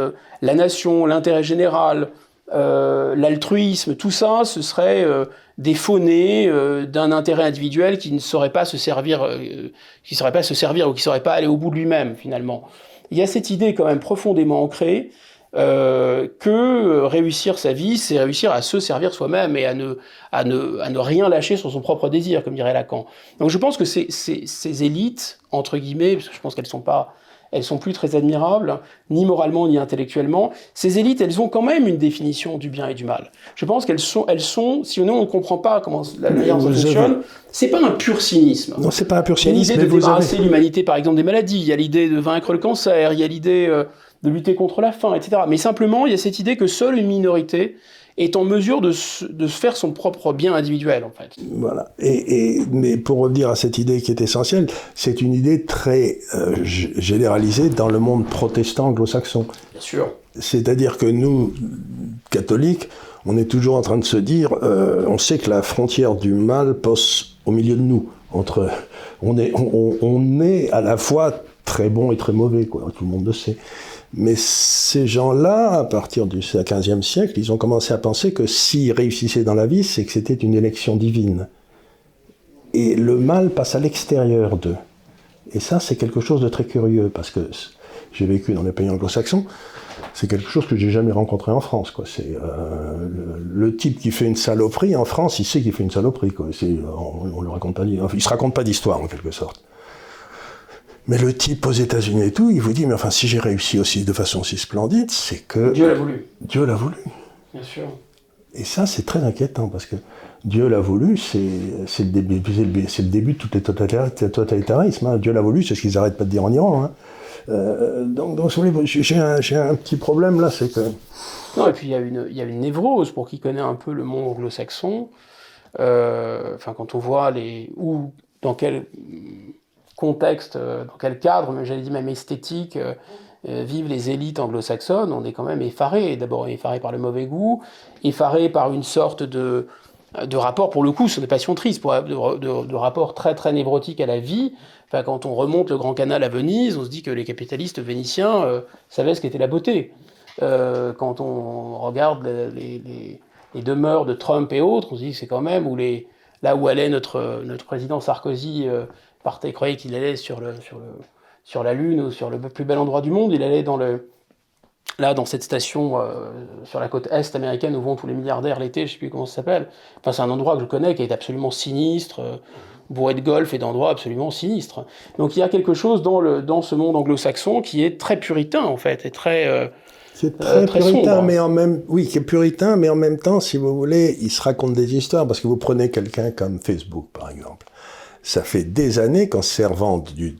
la nation, l'intérêt général, euh, l'altruisme, tout ça, ce serait euh, des faunées euh, d'un intérêt individuel qui ne saurait pas se servir, qui saurait pas se servir ou qui saurait pas aller au bout de lui-même finalement. Il y a cette idée quand même profondément ancrée que réussir sa vie, c'est réussir à se servir soi-même et à ne, à, ne, à ne rien lâcher sur son propre désir, comme dirait Lacan. Donc je pense que ces, ces, ces élites, entre guillemets, parce que je pense qu'elles sont pas elles sont plus très admirables, ni moralement ni intellectuellement. Ces élites, elles ont quand même une définition du bien et du mal. Je pense qu'elles sont, elles sont, si on ne comprend pas comment la manière dont fonctionne, c'est pas un pur cynisme. Non, c'est pas un pur cynisme. Il y a l'idée de débarrasser l'humanité, par exemple, des maladies. Il y a l'idée de vaincre le cancer. Il y a l'idée euh, de lutter contre la faim, etc. Mais simplement, il y a cette idée que seule une minorité est en mesure de, de faire son propre bien individuel, en fait. Voilà. Et, et, mais pour revenir à cette idée qui est essentielle, c'est une idée très euh, généralisée dans le monde protestant anglo-saxon. Bien sûr. C'est-à-dire que nous, catholiques, on est toujours en train de se dire, euh, on sait que la frontière du mal passe au milieu de nous. Entre, on, est, on, on est à la fois très bon et très mauvais, quoi, tout le monde le sait. Mais ces gens-là, à partir du XVe siècle, ils ont commencé à penser que s'ils réussissaient dans la vie, c'est que c'était une élection divine. Et le mal passe à l'extérieur d'eux. Et ça, c'est quelque chose de très curieux, parce que j'ai vécu dans les pays anglo-saxons, c'est quelque chose que j'ai jamais rencontré en France. Quoi. C'est euh, le, type qui fait une saloperie en France, il sait qu'il fait une saloperie. Quoi. On, on le raconte pas, enfin, il se raconte pas d'histoire en quelque sorte. Mais le type aux États-Unis et tout, il vous dit, mais enfin, si j'ai réussi aussi de façon si splendide, c'est que... Dieu l'a voulu. Dieu l'a voulu. Bien sûr. Et ça, c'est très inquiétant, parce que Dieu l'a voulu, c'est le, début, le début de tout les totalitarismes. Hein. Dieu l'a voulu, c'est ce qu'ils n'arrêtent pas de dire en Iran. Hein. Euh, donc, donc j'ai un, un, petit problème là, c'est que... Non, et puis il y, a une, il y a une névrose, pour qui connaît un peu le monde anglo-saxon. Euh, enfin, quand on voit les... Où, dans quel contexte, euh, dans quel cadre, mais j'allais dire même esthétique, euh, euh, vivent les élites anglo-saxonnes, on est quand même effaré. D'abord effaré par le mauvais goût, effaré par une sorte de, de rapport, pour le coup, sur des passions tristes, pour, de, de, de, rapport très très névrotique à la vie. Enfin, quand on remonte le Grand Canal à Venise, on se dit que les capitalistes vénitiens savaient ce qu'était la beauté. Quand on regarde les, les, demeures de Trump et autres, on se dit que c'est quand même où les, là où allait notre, notre président Sarkozy partait, croyait qu'il allait sur, le, sur, le, sur la Lune ou sur le plus bel endroit du monde. Il allait dans le, là, dans cette station euh, sur la côte est américaine où vont tous les milliardaires l'été, je sais plus comment ça s'appelle. Enfin, c'est un endroit que je connais qui est absolument sinistre, euh, bourré de golf et d'endroits absolument sinistres. Donc il y a quelque chose dans, le, dans ce monde anglo-saxon qui est très puritain en fait, et très. Euh, c'est très, très, puritain, sombre. mais en même oui, qui est puritain, mais en même temps, si vous voulez, il se raconte des histoires parce que vous prenez quelqu'un comme Facebook, par exemple ça fait des années qu'en servant du,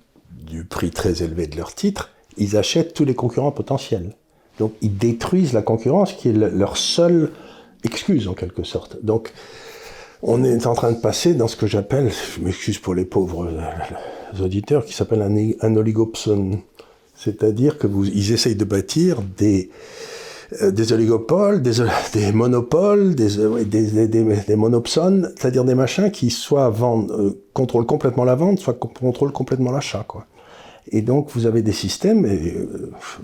prix très élevé de leur titre, ils achètent tous les concurrents potentiels. Donc ils détruisent la concurrence qui est leur seule excuse en quelque sorte. Donc on est en train de passer dans ce que j'appelle, je m'excuse pour les pauvres les auditeurs, qui s'appelle un, un oligopson. C'est-à-dire que vous, ils essayent de bâtir des, euh, des oligopoles, des, des monopoles, des, euh, des, des, des monopsones, c'est-à-dire des machins qui soit vendent, euh, contrôlent complètement la vente, soit contrôlent complètement l'achat. Quoi. Et donc vous avez des systèmes, et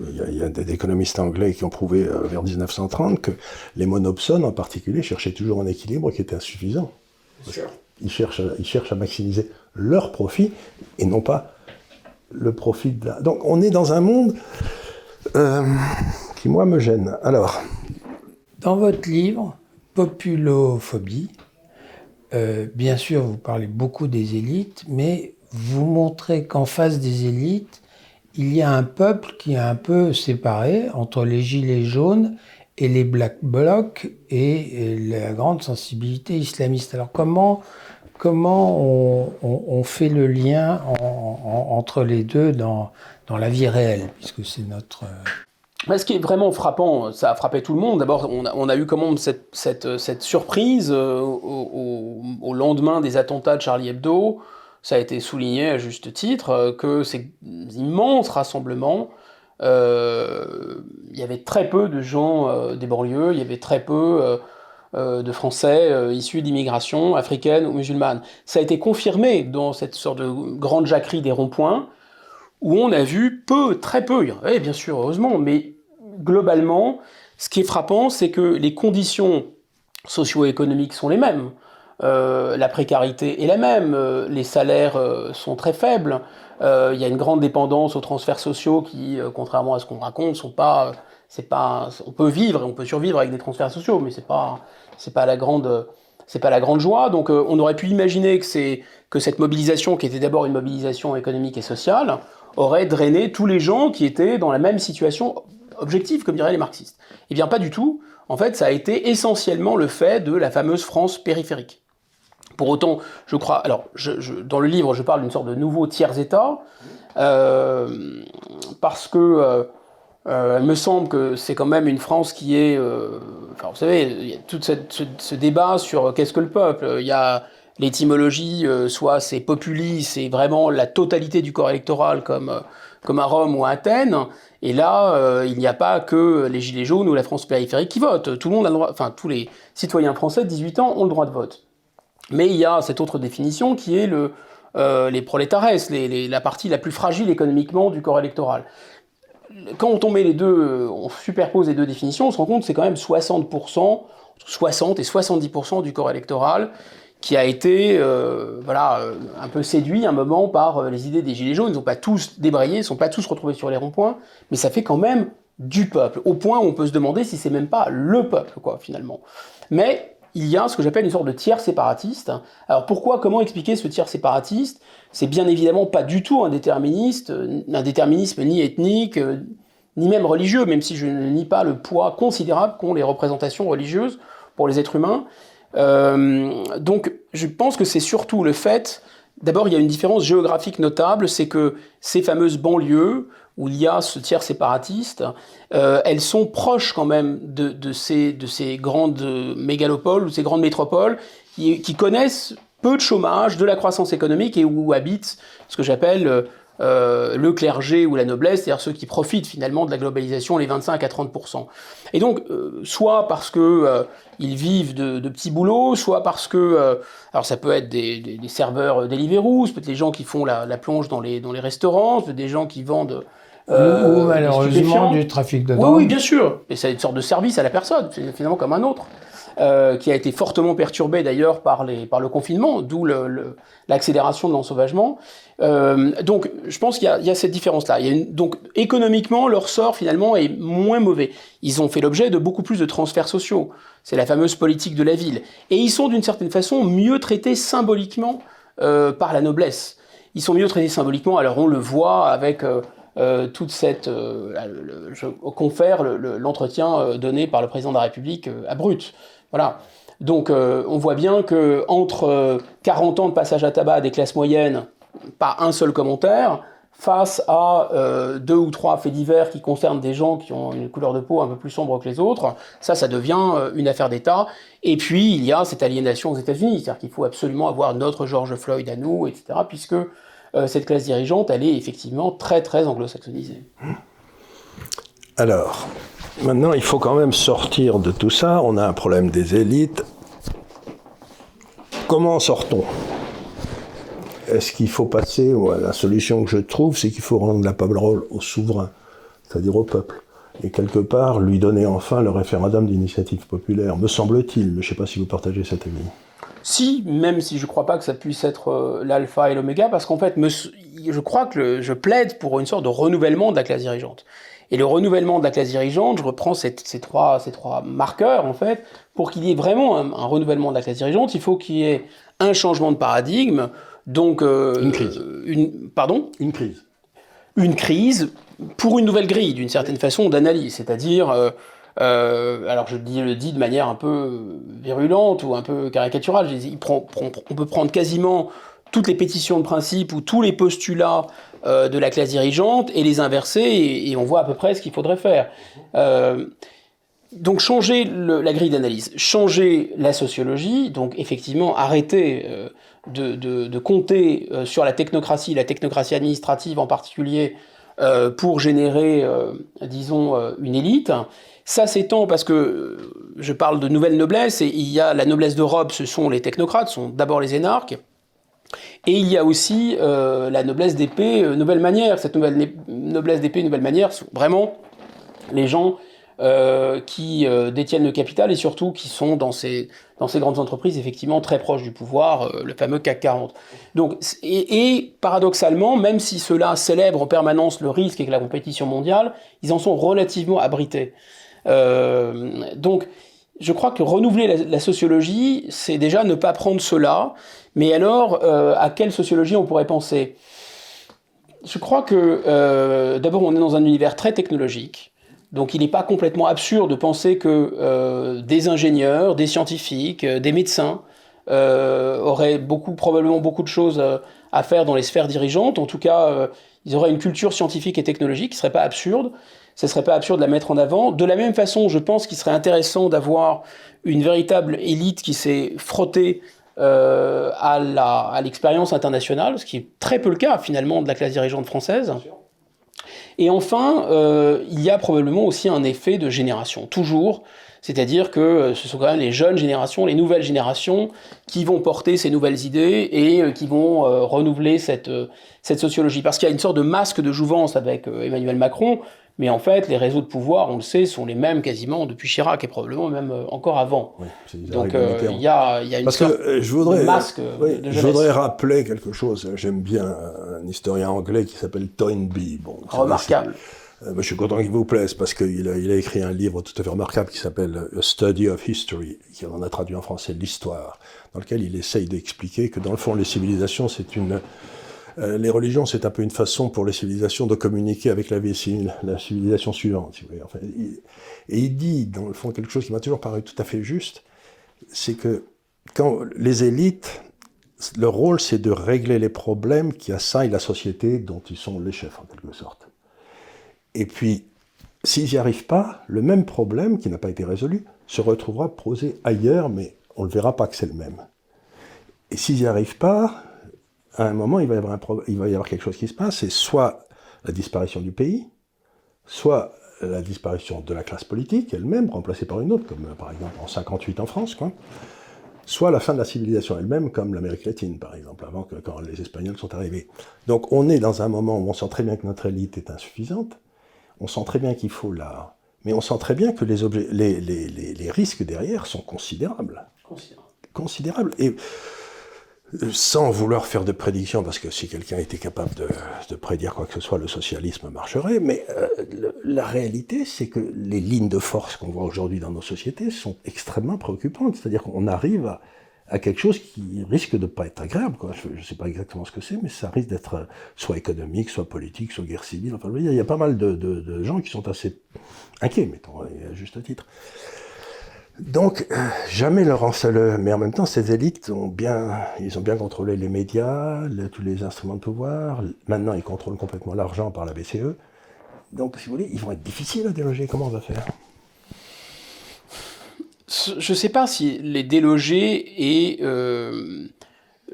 il euh, y, y, a des économistes anglais qui ont prouvé euh, vers 1930 que les monopsones en particulier cherchaient toujours un équilibre qui était insuffisant. Ils cherchent, ils cherchent à maximiser leur profit et non pas le profit de la... Donc on est dans un monde... Euh, qui, moi, me gêne. Alors. Dans votre livre, Populophobie, euh, bien sûr, vous parlez beaucoup des élites, mais vous montrez qu'en face des élites, il y a un peuple qui est un peu séparé entre les gilets jaunes et les black blocs et, la grande sensibilité islamiste. Alors comment, comment on, fait le lien en, en, entre les deux dans, dans la vie réelle, puisque c'est notre... Ce qui est vraiment frappant, ça a frappé tout le monde. D'abord, on, a, eu comment cette, cette, surprise euh, au, lendemain des attentats de Charlie Hebdo. Ça a été souligné à juste titre euh, que ces immenses rassemblements, euh, il y avait très peu de gens des banlieues, il y avait très peu de Français issus d'immigration africaine ou musulmane. Ça a été confirmé dans cette sorte de grande jacquerie des ronds-points où on a vu peu, très peu, bien sûr, heureusement, mais globalement, ce qui est frappant, c'est que les conditions socio-économiques sont les mêmes. Euh, la précarité est la même, euh, les salaires euh, sont très faibles, il y a une grande dépendance aux transferts sociaux qui, contrairement à ce qu'on raconte, sont pas, c'est pas, on peut vivre, on peut survivre avec des transferts sociaux, mais c'est pas, c'est pas la grande, c'est pas la grande joie. Donc, on aurait pu imaginer que c'est que cette mobilisation, qui était d'abord une mobilisation économique et sociale, aurait drainé tous les gens qui étaient dans la même situation objective, comme diraient les marxistes. Eh bien, pas du tout. En fait, ça a été essentiellement le fait de la fameuse France périphérique. Pour autant, je crois. Alors, dans le livre, je parle d'une sorte de nouveau tiers-État, euh, parce que euh, euh, me semble que c'est quand même une France qui est. Enfin, vous savez, il y a tout ce, débat sur qu'est-ce que le peuple? Il y a l'étymologie, euh, soit c'est populi, c'est vraiment la totalité du corps électoral comme, euh, à Rome ou à Athènes. Et là, euh, il n'y a pas que les Gilets jaunes ou la France périphérique qui votent. Tout le monde a le droit, enfin, tous les citoyens français de 18 ans ont le droit de vote. Mais il y a cette autre définition qui est le, les prolétaires, la partie la plus fragile économiquement du corps électoral. Quand on les deux, on superpose les deux définitions, on se rend compte que c'est quand même 60%, 60 et 70% du corps électoral qui a été euh, euh, un peu séduit un moment par euh, les idées des Gilets jaunes. Ils n'ont pas tous débrayé, ils ne sont pas tous retrouvés sur les ronds-points, mais ça fait quand même du peuple, au point où on peut se demander si c'est même pas le peuple, quoi, finalement. Mais il y a ce que j'appelle une sorte de tiers séparatiste. Alors pourquoi, comment expliquer ce tiers séparatiste? C'est bien évidemment pas du tout un déterministe, un déterminisme ni ethnique, ni même religieux, même si je ne nie pas le poids considérable qu'ont les représentations religieuses pour les êtres humains. Euh, donc je pense que c'est surtout le fait, d'abord il y a une différence géographique notable, c'est que ces fameuses banlieues, où il y a ce tiers séparatiste, euh, elles sont proches quand même de, ces, de ces grandes mégalopoles ou ces grandes métropoles qui, qui, connaissent peu de chômage, de la croissance économique et où habitent ce que j'appelle euh, euh, le clergé ou la noblesse, c'est-à-dire ceux qui profitent finalement de la globalisation, les 25 à 30%. Et donc, euh, soit parce que euh, ils vivent de, de, petits boulots, soit parce que, alors ça peut être des, des, des serveurs Deliveroo, ça peut être les gens qui font la, la plonge dans les, dans les restaurants, des gens qui vendent ou, malheureusement du trafic de drogue. Oui, oui, bien sûr. Et c'est une sorte de service à la personne, c'est finalement comme un autre. Euh, qui a été fortement perturbé d'ailleurs par, le confinement, d'où l'accélération de l'ensauvagement. Euh, donc je pense qu'il y, a cette différence-là. Donc économiquement, leur sort finalement est moins mauvais. Ils ont fait l'objet de beaucoup plus de transferts sociaux. C'est la fameuse politique de la ville. Et ils sont d'une certaine façon mieux traités symboliquement euh, par la noblesse. Ils sont mieux traités symboliquement, alors on le voit avec... Euh, toute cette, je confère l'entretien donné par le président de la République à Brut. Voilà. Donc euh, on voit bien que entre 40 euh, ans de passage à tabac des classes moyennes, pas un seul commentaire, face à euh, deux ou trois faits divers qui concernent des gens qui ont une couleur de peau un peu plus sombre que les autres, ça, ça devient une affaire d'État. Et puis, il y a cette aliénation aux États-Unis, c'est-à-dire qu'il faut absolument avoir notre George Floyd à nous, etc., puisque cette classe dirigeante, elle est effectivement très, très anglo-saxonisée. Alors, Maintenant, il faut quand même sortir de tout ça. On a un problème des élites. Comment sortons? Est-ce qu'il faut passer? La solution que je trouve, c'est qu'il faut rendre la parole au souverain, c'est-à-dire au peuple. Et quelque part, lui donner enfin le référendum d'initiative populaire, me semble-t-il. Je ne sais pas si vous partagez cet avis. Si, même si je ne crois pas que ça puisse être euh, l'alpha et l'oméga, parce qu'en fait, je crois que je plaide pour une sorte de renouvellement de la classe dirigeante. Et le renouvellement de la classe dirigeante, je reprends ces, trois, ces trois marqueurs, en fait, pour qu'il y ait vraiment un, renouvellement de la classe dirigeante, il faut qu'il y ait un changement de paradigme, donc... Euh, une crise. Une, pardon? Une crise. Une crise pour une nouvelle grille, d'une certaine façon, d'analyse, c'est-à-dire... Euh, euh, alors je le dis de manière un peu virulente ou un peu caricaturale, on peut prendre quasiment toutes les pétitions de principe ou tous les postulats euh, de la classe dirigeante et les inverser, et, on voit à peu près ce qu'il faudrait faire. Euh, donc changer la grille d'analyse, changer la sociologie, donc effectivement arrêter euh, de, compter sur la technocratie, la technocratie administrative en particulier, pour générer, disons, une élite. Ça s'étend parce que je parle de nouvelle noblesse, et il y a la noblesse d'Europe, ce sont les technocrates, ce sont d'abord les énarques, et il y a aussi euh, la noblesse d'épée, euh, nouvelle manière. Cette nouvelle noblesse d'épée, nouvelle manière, sont vraiment les gens euh, qui détiennent le capital et surtout qui sont dans ces, dans ces grandes entreprises effectivement très proches du pouvoir, le fameux CAC 40. Donc, et, et, paradoxalement, même si ceux-là célèbrent en permanence le risque avec la compétition mondiale, ils en sont relativement abrités. donc, je crois que renouveler la, sociologie, c'est déjà ne pas prendre cela. Mais alors, euh, à quelle sociologie on pourrait penser? Je crois que euh, d'abord, on est dans un univers très technologique. Donc il n'est pas complètement absurde de penser que euh, des ingénieurs, des scientifiques, des médecins auraient probablement beaucoup de choses à faire dans les sphères dirigeantes. En tout cas, ils auraient une culture scientifique et technologique qui ne serait pas absurde ce serait pas absurde de la mettre en avant. De la même façon, je pense qu'il serait intéressant d'avoir une véritable élite qui s'est frottée euh, à l'expérience internationale, ce qui est très peu le cas finalement de la classe dirigeante française. Et enfin, euh, il y a probablement aussi un effet de génération, toujours. C'est-à-dire que euh, ce sont quand même les jeunes générations, les nouvelles générations qui vont porter ces nouvelles idées et qui vont euh, renouveler cette, cette sociologie. Parce qu'il y a une sorte de masque de jouvence avec Emmanuel Macron, mais en fait, les réseaux de pouvoir, on le sait, sont les mêmes quasiment depuis Chirac et probablement même encore avant. Oui, Donc il y, a, y, a, une Parce sorte que, je voudrais, de masque oui, de Je voudrais rappeler quelque chose. J'aime bien un historien anglais qui s'appelle Toynbee. Bon, Remarquable. Euh, je suis content qu'il vous plaise parce qu'il a, il a écrit un livre tout à fait remarquable qui s'appelle A Study of History, qui en a traduit en français l'histoire, dans lequel il essaye d'expliquer que dans le fond les civilisations c'est une euh, les religions, c'est un peu une façon pour les civilisations de communiquer avec la, vie, civilisation suivante. Et il dit, dans le fond, quelque chose qui m'a toujours paru tout à fait juste, c'est que quand les élites, leur rôle, c'est de régler les problèmes qui assaillent la société dont ils sont les chefs, en quelque sorte. Et puis, s'ils n'y arrivent pas, le même problème qui n'a pas été résolu se retrouvera posé ailleurs, mais on ne verra pas que c'est le même. Et s'ils n'y arrivent pas, à un moment, il va, y avoir un il va y avoir quelque chose qui se passe, c'est soit la disparition du pays, soit la disparition de la classe politique elle-même, remplacée par une autre, comme par exemple en 58 en France, quoi. soit la fin de la civilisation elle-même, comme l'Amérique latine, par exemple, avant que quand les Espagnols sont arrivés. Donc on est dans un moment où on sent très bien que notre élite est insuffisante, on sent très bien qu'il faut la... Mais on sent très bien que les, objets, les, les, les, risques derrière sont considérables. Considérables. Considérables. Et euh, sans vouloir faire de prédictions, parce que si quelqu'un était capable de, de, prédire quoi que ce soit, le socialisme marcherait, mais euh, la réalité, c'est que les lignes de force qu'on voit aujourd'hui dans nos sociétés sont extrêmement préoccupantes. C'est-à-dire qu'on arrive à, à quelque chose qui risque de pas être agréable. Quoi. Je ne sais pas exactement ce que c'est, mais ça risque d'être euh, soit économique, soit politique, soit guerre civile. Enfin, il y a pas mal de, de, de gens qui sont assez inquiets, mettons, à juste titre. Donc, euh, jamais leur en mais en même temps, ces élites ont bien, ils ont bien contrôlé les médias, tous les instruments de pouvoir. Maintenant, ils contrôlent complètement l'argent par la BCE. Donc, si vous voulez, ils vont être difficiles à déloger. Comment on va faire? Je ne sais pas si les délogés et euh,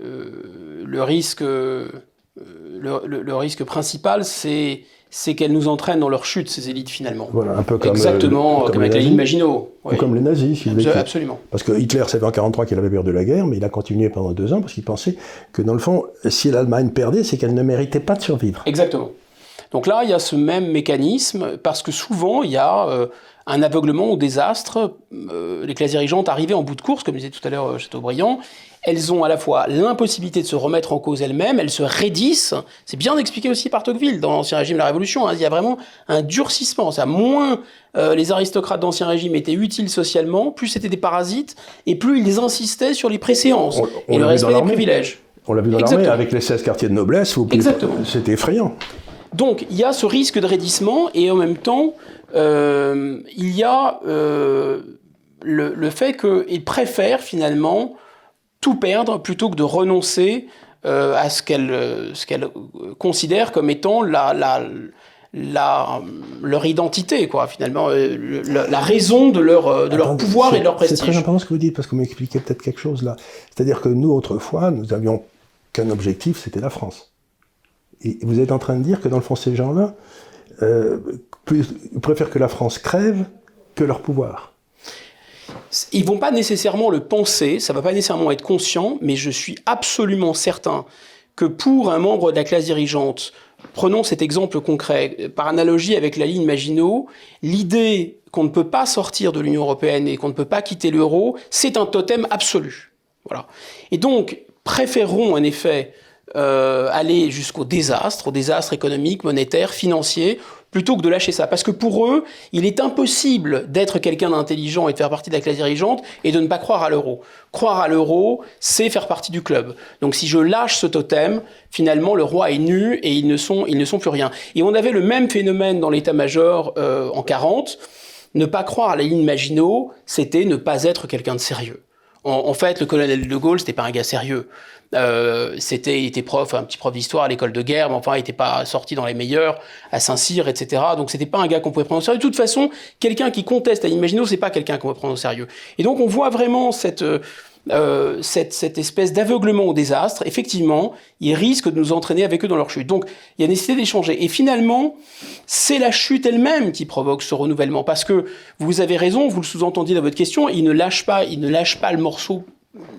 euh, le risque, euh, le, risque principal, c'est c'est qu'elles nous entraînent dans leur chute, ces élites, finalement. Voilà, un peu comme, Exactement, comme, avec la ligne Maginot. Comme les nazis, si Absolument. Parce que Hitler savait en 1943 qu'il avait perdu la guerre, mais il a continué pendant deux ans parce qu'il pensait que, dans le fond, si l'Allemagne perdait, c'est qu'elle ne méritait pas de survivre. Exactement. Donc là, il y a ce même mécanisme, parce que souvent, il y a un aveuglement au désastre. Euh, les classes dirigeantes arrivées en bout de course, comme disait tout à l'heure euh, Chateaubriand, elles ont à la fois l'impossibilité de se remettre en cause elles-mêmes, elles se raidissent. C'est bien expliqué aussi par Tocqueville dans l'Ancien Régime de la Révolution. Hein. Il y a vraiment un durcissement. Ça, moins euh, les aristocrates d'Ancien Régime étaient utiles socialement, plus c'était des parasites, et plus ils insistaient sur les préséances et le respect des privilèges. On l'a vu dans l'armée avec les 16 quartiers de noblesse. Exactement. C'était effrayant. Donc il y a ce risque de raidissement et en même temps, euh, il y a euh, le, fait qu'ils préfèrent finalement tout perdre plutôt que de renoncer euh, à ce qu'elles ce considèrent comme étant la, la, leur identité, quoi, finalement, la, raison de leur, de leur pouvoir et de leur prestige. C'est très important ce que vous dites, parce que vous m'expliquez peut-être quelque chose là. C'est-à-dire que nous, autrefois, nous avions qu'un objectif, c'était la France. Et vous êtes en train de dire que dans le fond, ces gens-là euh, préfèrent que la France crève que leur pouvoir. Ils vont pas nécessairement le penser, ça va pas nécessairement être conscient, mais je suis absolument certain que pour un membre de la classe dirigeante, prenons cet exemple concret, par analogie avec la ligne Maginot, l'idée qu'on ne peut pas sortir de l'Union européenne et qu'on ne peut pas quitter l'euro, c'est un totem absolu. Voilà. Et donc, préféreront en effet euh, aller jusqu'au désastre, au désastre économique, monétaire, financier, plutôt que de lâcher ça. Parce que pour eux, il est impossible d'être quelqu'un d'intelligent et de faire partie de la classe dirigeante et de ne pas croire à l'euro. Croire à l'euro, c'est faire partie du club. Donc si je lâche ce totem, finalement, le roi est nu et ils ne sont, ils ne sont plus rien. Et on avait le même phénomène dans l'état-major euh, en 40. Ne pas croire à la ligne Maginot, c'était ne pas être quelqu'un de sérieux. En, fait, le colonel de Gaulle, c'était pas un gars sérieux. Euh, c'était, il était prof, un petit prof d'histoire à l'école de guerre, mais enfin, il n'était pas sorti dans les meilleurs à Saint-Cyr, etc. Donc, c'était pas un gars qu'on pouvait prendre au sérieux. De toute façon, quelqu'un qui conteste à Imagino, c'est pas quelqu'un qu'on peut prendre au sérieux. Et donc, on voit vraiment cette, euh, cette, cette, espèce d'aveuglement au désastre, effectivement, ils risquent de nous entraîner avec eux dans leur chute. Donc, il y a nécessité d'échanger. Et finalement, c'est la chute elle-même qui provoque ce renouvellement, parce que vous avez raison, vous le sous-entendiez dans votre question, ils ne lâchent pas, ils ne lâchent pas le morceau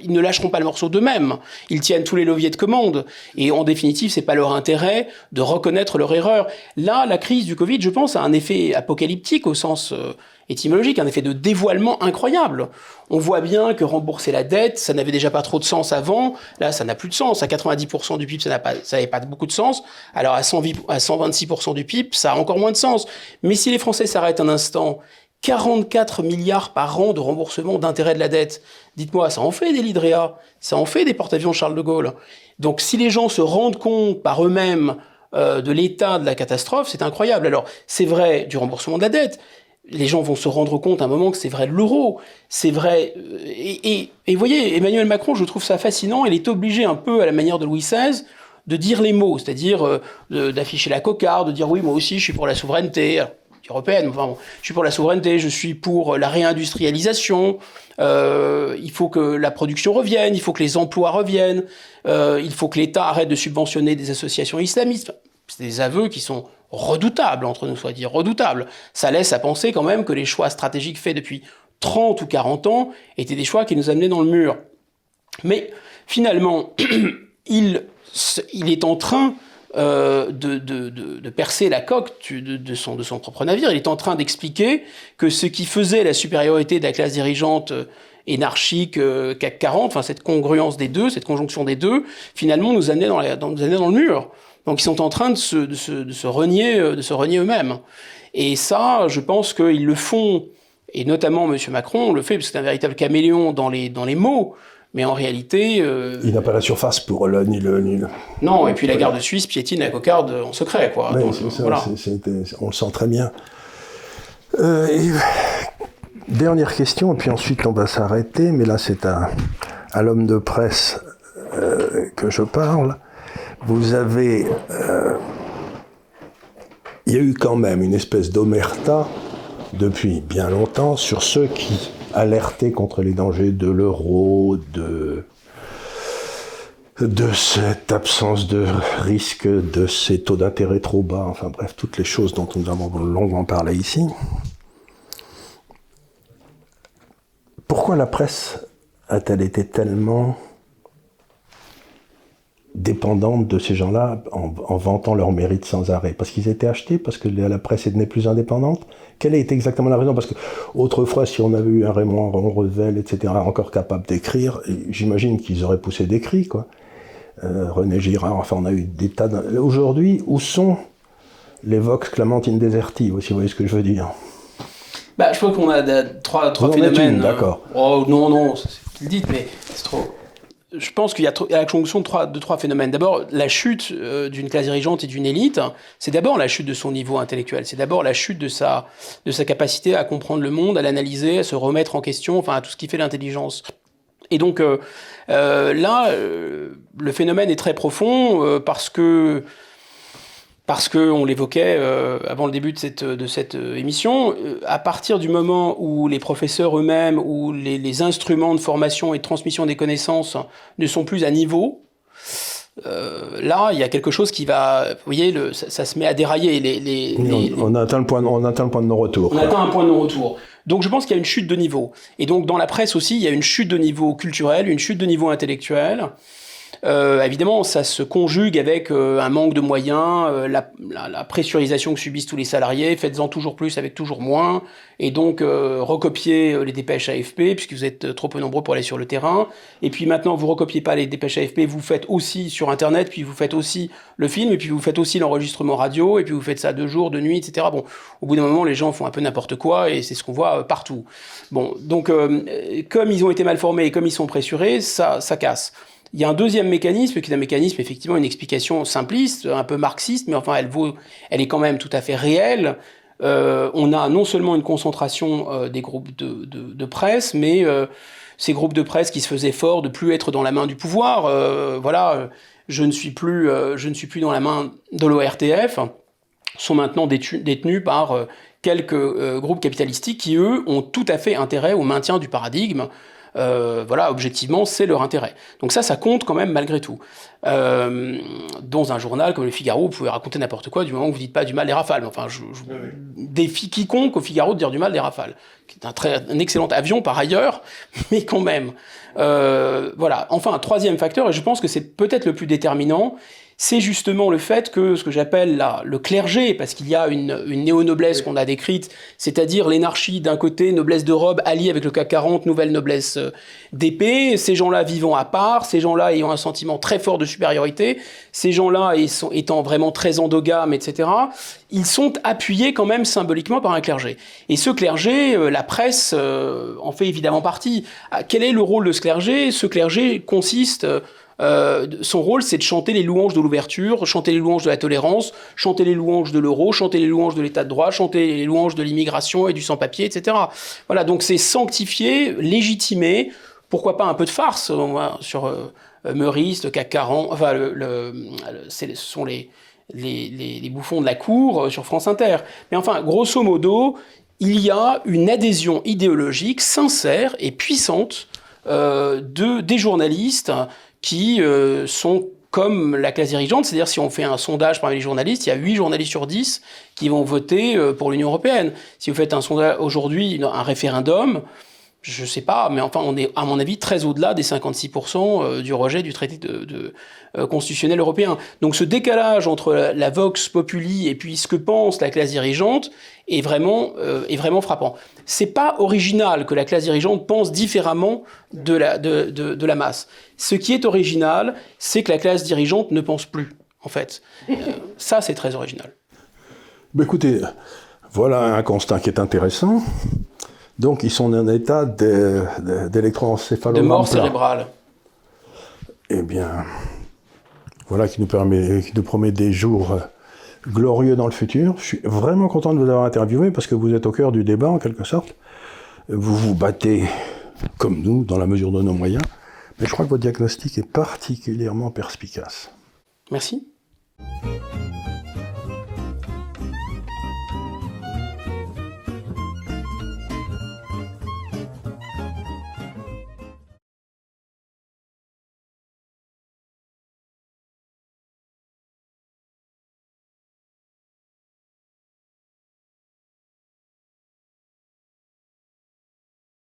ils ne lâcheront pas le morceau d'eux-mêmes. Ils tiennent tous les leviers de commande. Et en définitive, c'est pas leur intérêt de reconnaître leur erreur. Là, la crise du Covid, je pense, a un effet apocalyptique au sens euh, étymologique, un effet de dévoilement incroyable. On voit bien que rembourser la dette, ça n'avait déjà pas trop de sens avant. Là, ça n'a plus de sens. À 90% du PIB, ça n'avait pas beaucoup de sens. Alors à, 100, à 126% du PIB, ça a encore moins de sens. Mais si les Français s'arrêtent un instant 44 milliards par an de remboursement d'intérêts de la dette. Dites-moi, ça en fait des Lidrea, ça en fait des porte-avions Charles de Gaulle? Donc si les gens se rendent compte par eux-mêmes euh, de l'état de la catastrophe, c'est incroyable. Alors c'est vrai du remboursement de la dette, les gens vont se rendre compte à un moment que c'est vrai l'euro, c'est vrai. Euh, et, et, voyez, Emmanuel Macron, je trouve ça fascinant, il est obligé un peu à la manière de Louis XVI de dire les mots, c'est-à-dire euh, d'afficher la cocarde, de dire oui, moi aussi je suis pour la souveraineté européenne. Enfin, je suis pour la souveraineté, je suis pour la réindustrialisation. Euh, il faut que la production revienne, il faut que les emplois reviennent, euh, il faut que l'État arrête de subventionner des associations islamistes. C'est des aveux qui sont redoutables, entre nous soit dit, redoutables. Ça laisse à penser quand même que les choix stratégiques faits depuis 30 ou 40 ans étaient des choix qui nous amenaient dans le mur. Mais finalement, il, est en train euh, de, percer la coque de, son, propre navire. Il est en train d'expliquer que ce qui faisait la supériorité de la classe dirigeante euh, énarchique euh, CAC 40, enfin cette congruence des deux, cette conjonction des deux, finalement nous nous amenait dans le mur. Donc ils sont en train de se, de se, de se renier, de se renier eux-mêmes. Et ça, je pense qu'ils le font, et notamment M. Macron le fait, parce que c'est un véritable caméléon dans les, dans les mots. Mais en réalité. Euh, il n'a pas la surface pour le ni le ni le. Non, et puis la garde suisse piétine la cocarde en secret, quoi. Oui, ça, voilà. on le sent très bien. Euh, dernière question, et puis ensuite on va s'arrêter, mais là c'est à, à l'homme de presse euh, que je parle. Vous avez. Il y a eu quand même une espèce d'omerta depuis bien longtemps sur ceux qui alerter contre les dangers de l'euro, de, de cette absence de risque, de ces taux d'intérêt trop bas, enfin bref, toutes les choses dont nous avons longuement parlé ici. Pourquoi la presse a-t-elle été tellement dépendante de ces gens-là en, vantant leur mérite sans arrêt Parce qu'ils étaient achetés Parce que la presse n'est plus indépendante Quelle a été exactement la raison? Parce que autrefois, si on avait eu un Raymond Revel, etc., encore capable d'écrire, j'imagine qu'ils auraient poussé des cris, quoi. Euh, René Girard, enfin, on a eu des tas Aujourd'hui, où sont les Vox Clémentine Désertive, si vous voyez ce que je veux dire? Bah, Je crois qu'on a trois, trois phénomènes. D'accord. oh non, non, c'est ce que vous dites, mais c'est trop je pense qu'il y a la conjonction de trois, de trois phénomènes. D'abord, la chute euh, d'une classe dirigeante et d'une élite, c'est d'abord la chute de son niveau intellectuel, c'est d'abord la chute de sa, de sa capacité à comprendre le monde, à l'analyser, à se remettre en question, enfin à tout ce qui fait l'intelligence. Et donc euh, euh, là, le phénomène est très profond parce que parce que on l'évoquait euh, avant le début de cette, de cette euh, émission, euh, à partir du moment où les professeurs eux-mêmes ou les, les, instruments de formation et de transmission des connaissances ne sont plus à niveau, là, il y a quelque chose qui va, vous voyez, le, ça, ça, se met à dérailler. Les, les, on, on, a atteint le point, on atteint le point de non-retour. On atteint un point de non-retour. Donc je pense qu'il y a une chute de niveau. Et donc dans la presse aussi, il y a une chute de niveau culturel, une chute de niveau intellectuel. Euh, évidemment, ça se conjugue avec euh, un manque de moyens, euh, la, la, la, pressurisation que subissent tous les salariés, faites-en toujours plus avec toujours moins, et donc euh, recopier les dépêches AFP, puisque vous êtes trop peu nombreux pour aller sur le terrain. Et puis maintenant, vous recopiez pas les dépêches AFP, vous faites aussi sur Internet, puis vous faites aussi le film, et puis vous faites aussi l'enregistrement radio, et puis vous faites ça de jour, de nuit, etc. Bon, au bout d'un moment, les gens font un peu n'importe quoi, et c'est ce qu'on voit partout. Bon, donc comme ils ont été mal formés et comme ils sont pressurés, ça, ça casse. Il y a un deuxième mécanisme qui est un mécanisme, effectivement, une explication simpliste, un peu marxiste, mais enfin, elle, vaut, elle est quand même tout à fait réelle. Euh, on a non seulement une concentration euh, des groupes de, de, presse, mais euh, ces groupes de presse qui se faisaient fort de plus être dans la main du pouvoir. Voilà, je ne suis plus, je ne suis plus dans la main de l'ORTF, sont maintenant détenus par quelques groupes capitalistiques qui, eux, ont tout à fait intérêt au maintien du paradigme euh, voilà, objectivement, c'est leur intérêt. Donc ça, ça compte quand même malgré tout. Euh, dans un journal comme le Figaro, vous pouvez raconter n'importe quoi du moment où vous dites pas du mal des rafales. Enfin, je, je défie quiconque au Figaro de dire du mal des rafales, qui est un, très, un excellent avion par ailleurs, mais quand même. Euh, voilà. Enfin, un troisième facteur, et je pense que c'est peut-être le plus déterminant, c'est justement le fait que ce que j'appelle le clergé, parce qu'il y a une, une néo-noblesse qu'on a décrite, c'est-à-dire l'énarchie d'un côté, noblesse de robe alliée avec le CAC 40, nouvelle noblesse euh, d'épée, ces gens-là vivant à part, ces gens-là ayant un sentiment très fort de supériorité, ces gens-là étant vraiment très endogames, etc., ils sont appuyés quand même symboliquement par un clergé. Et ce clergé, euh, la presse euh, en fait évidemment partie. Ah, quel est le rôle de ce clergé? Ce clergé consiste euh, son rôle, c'est de chanter les louanges de l'ouverture, chanter les louanges de la tolérance, chanter les louanges de l'euro, chanter les louanges de l'état de droit, chanter les louanges de l'immigration et du sans-papier, etc. Voilà, donc c'est sanctifié, légitimé, pourquoi pas un peu de farce sur euh, Meurice, le CAC 40, enfin, ce sont les, bouffons de la cour euh, sur France Inter. Mais enfin, grosso modo, il y a une adhésion idéologique sincère et puissante euh, de, des journalistes qui euh, sont comme la classe dirigeante, c'est-à-dire si on fait un sondage parmi les journalistes, il y a 8 journalistes sur 10 qui vont voter euh, pour l'Union européenne. Si vous faites un sondage aujourd'hui, un référendum, je sais pas, mais enfin, on est, à mon avis, très au-delà des 56% euh, du rejet du traité de, constitutionnel européen. Donc ce décalage entre la, vox populi et puis ce que pense la classe dirigeante est vraiment, est vraiment frappant. C'est pas original que la classe dirigeante pense différemment de la, de, de la masse. Ce qui est original, c'est que la classe dirigeante ne pense plus, en fait. Euh, ça, c'est très original. Bah, écoutez, voilà un constat qui est intéressant. Donc, ils sont en état d'électroencéphalogramme. De mort cérébrale. Eh bien, voilà qui nous, permet, qui nous promet des jours glorieux dans le futur. Je suis vraiment content de vous avoir interviewé parce que vous êtes au cœur du débat, en quelque sorte. Vous vous battez, comme nous, dans la mesure de nos moyens. Mais je crois que votre diagnostic est particulièrement perspicace. Merci.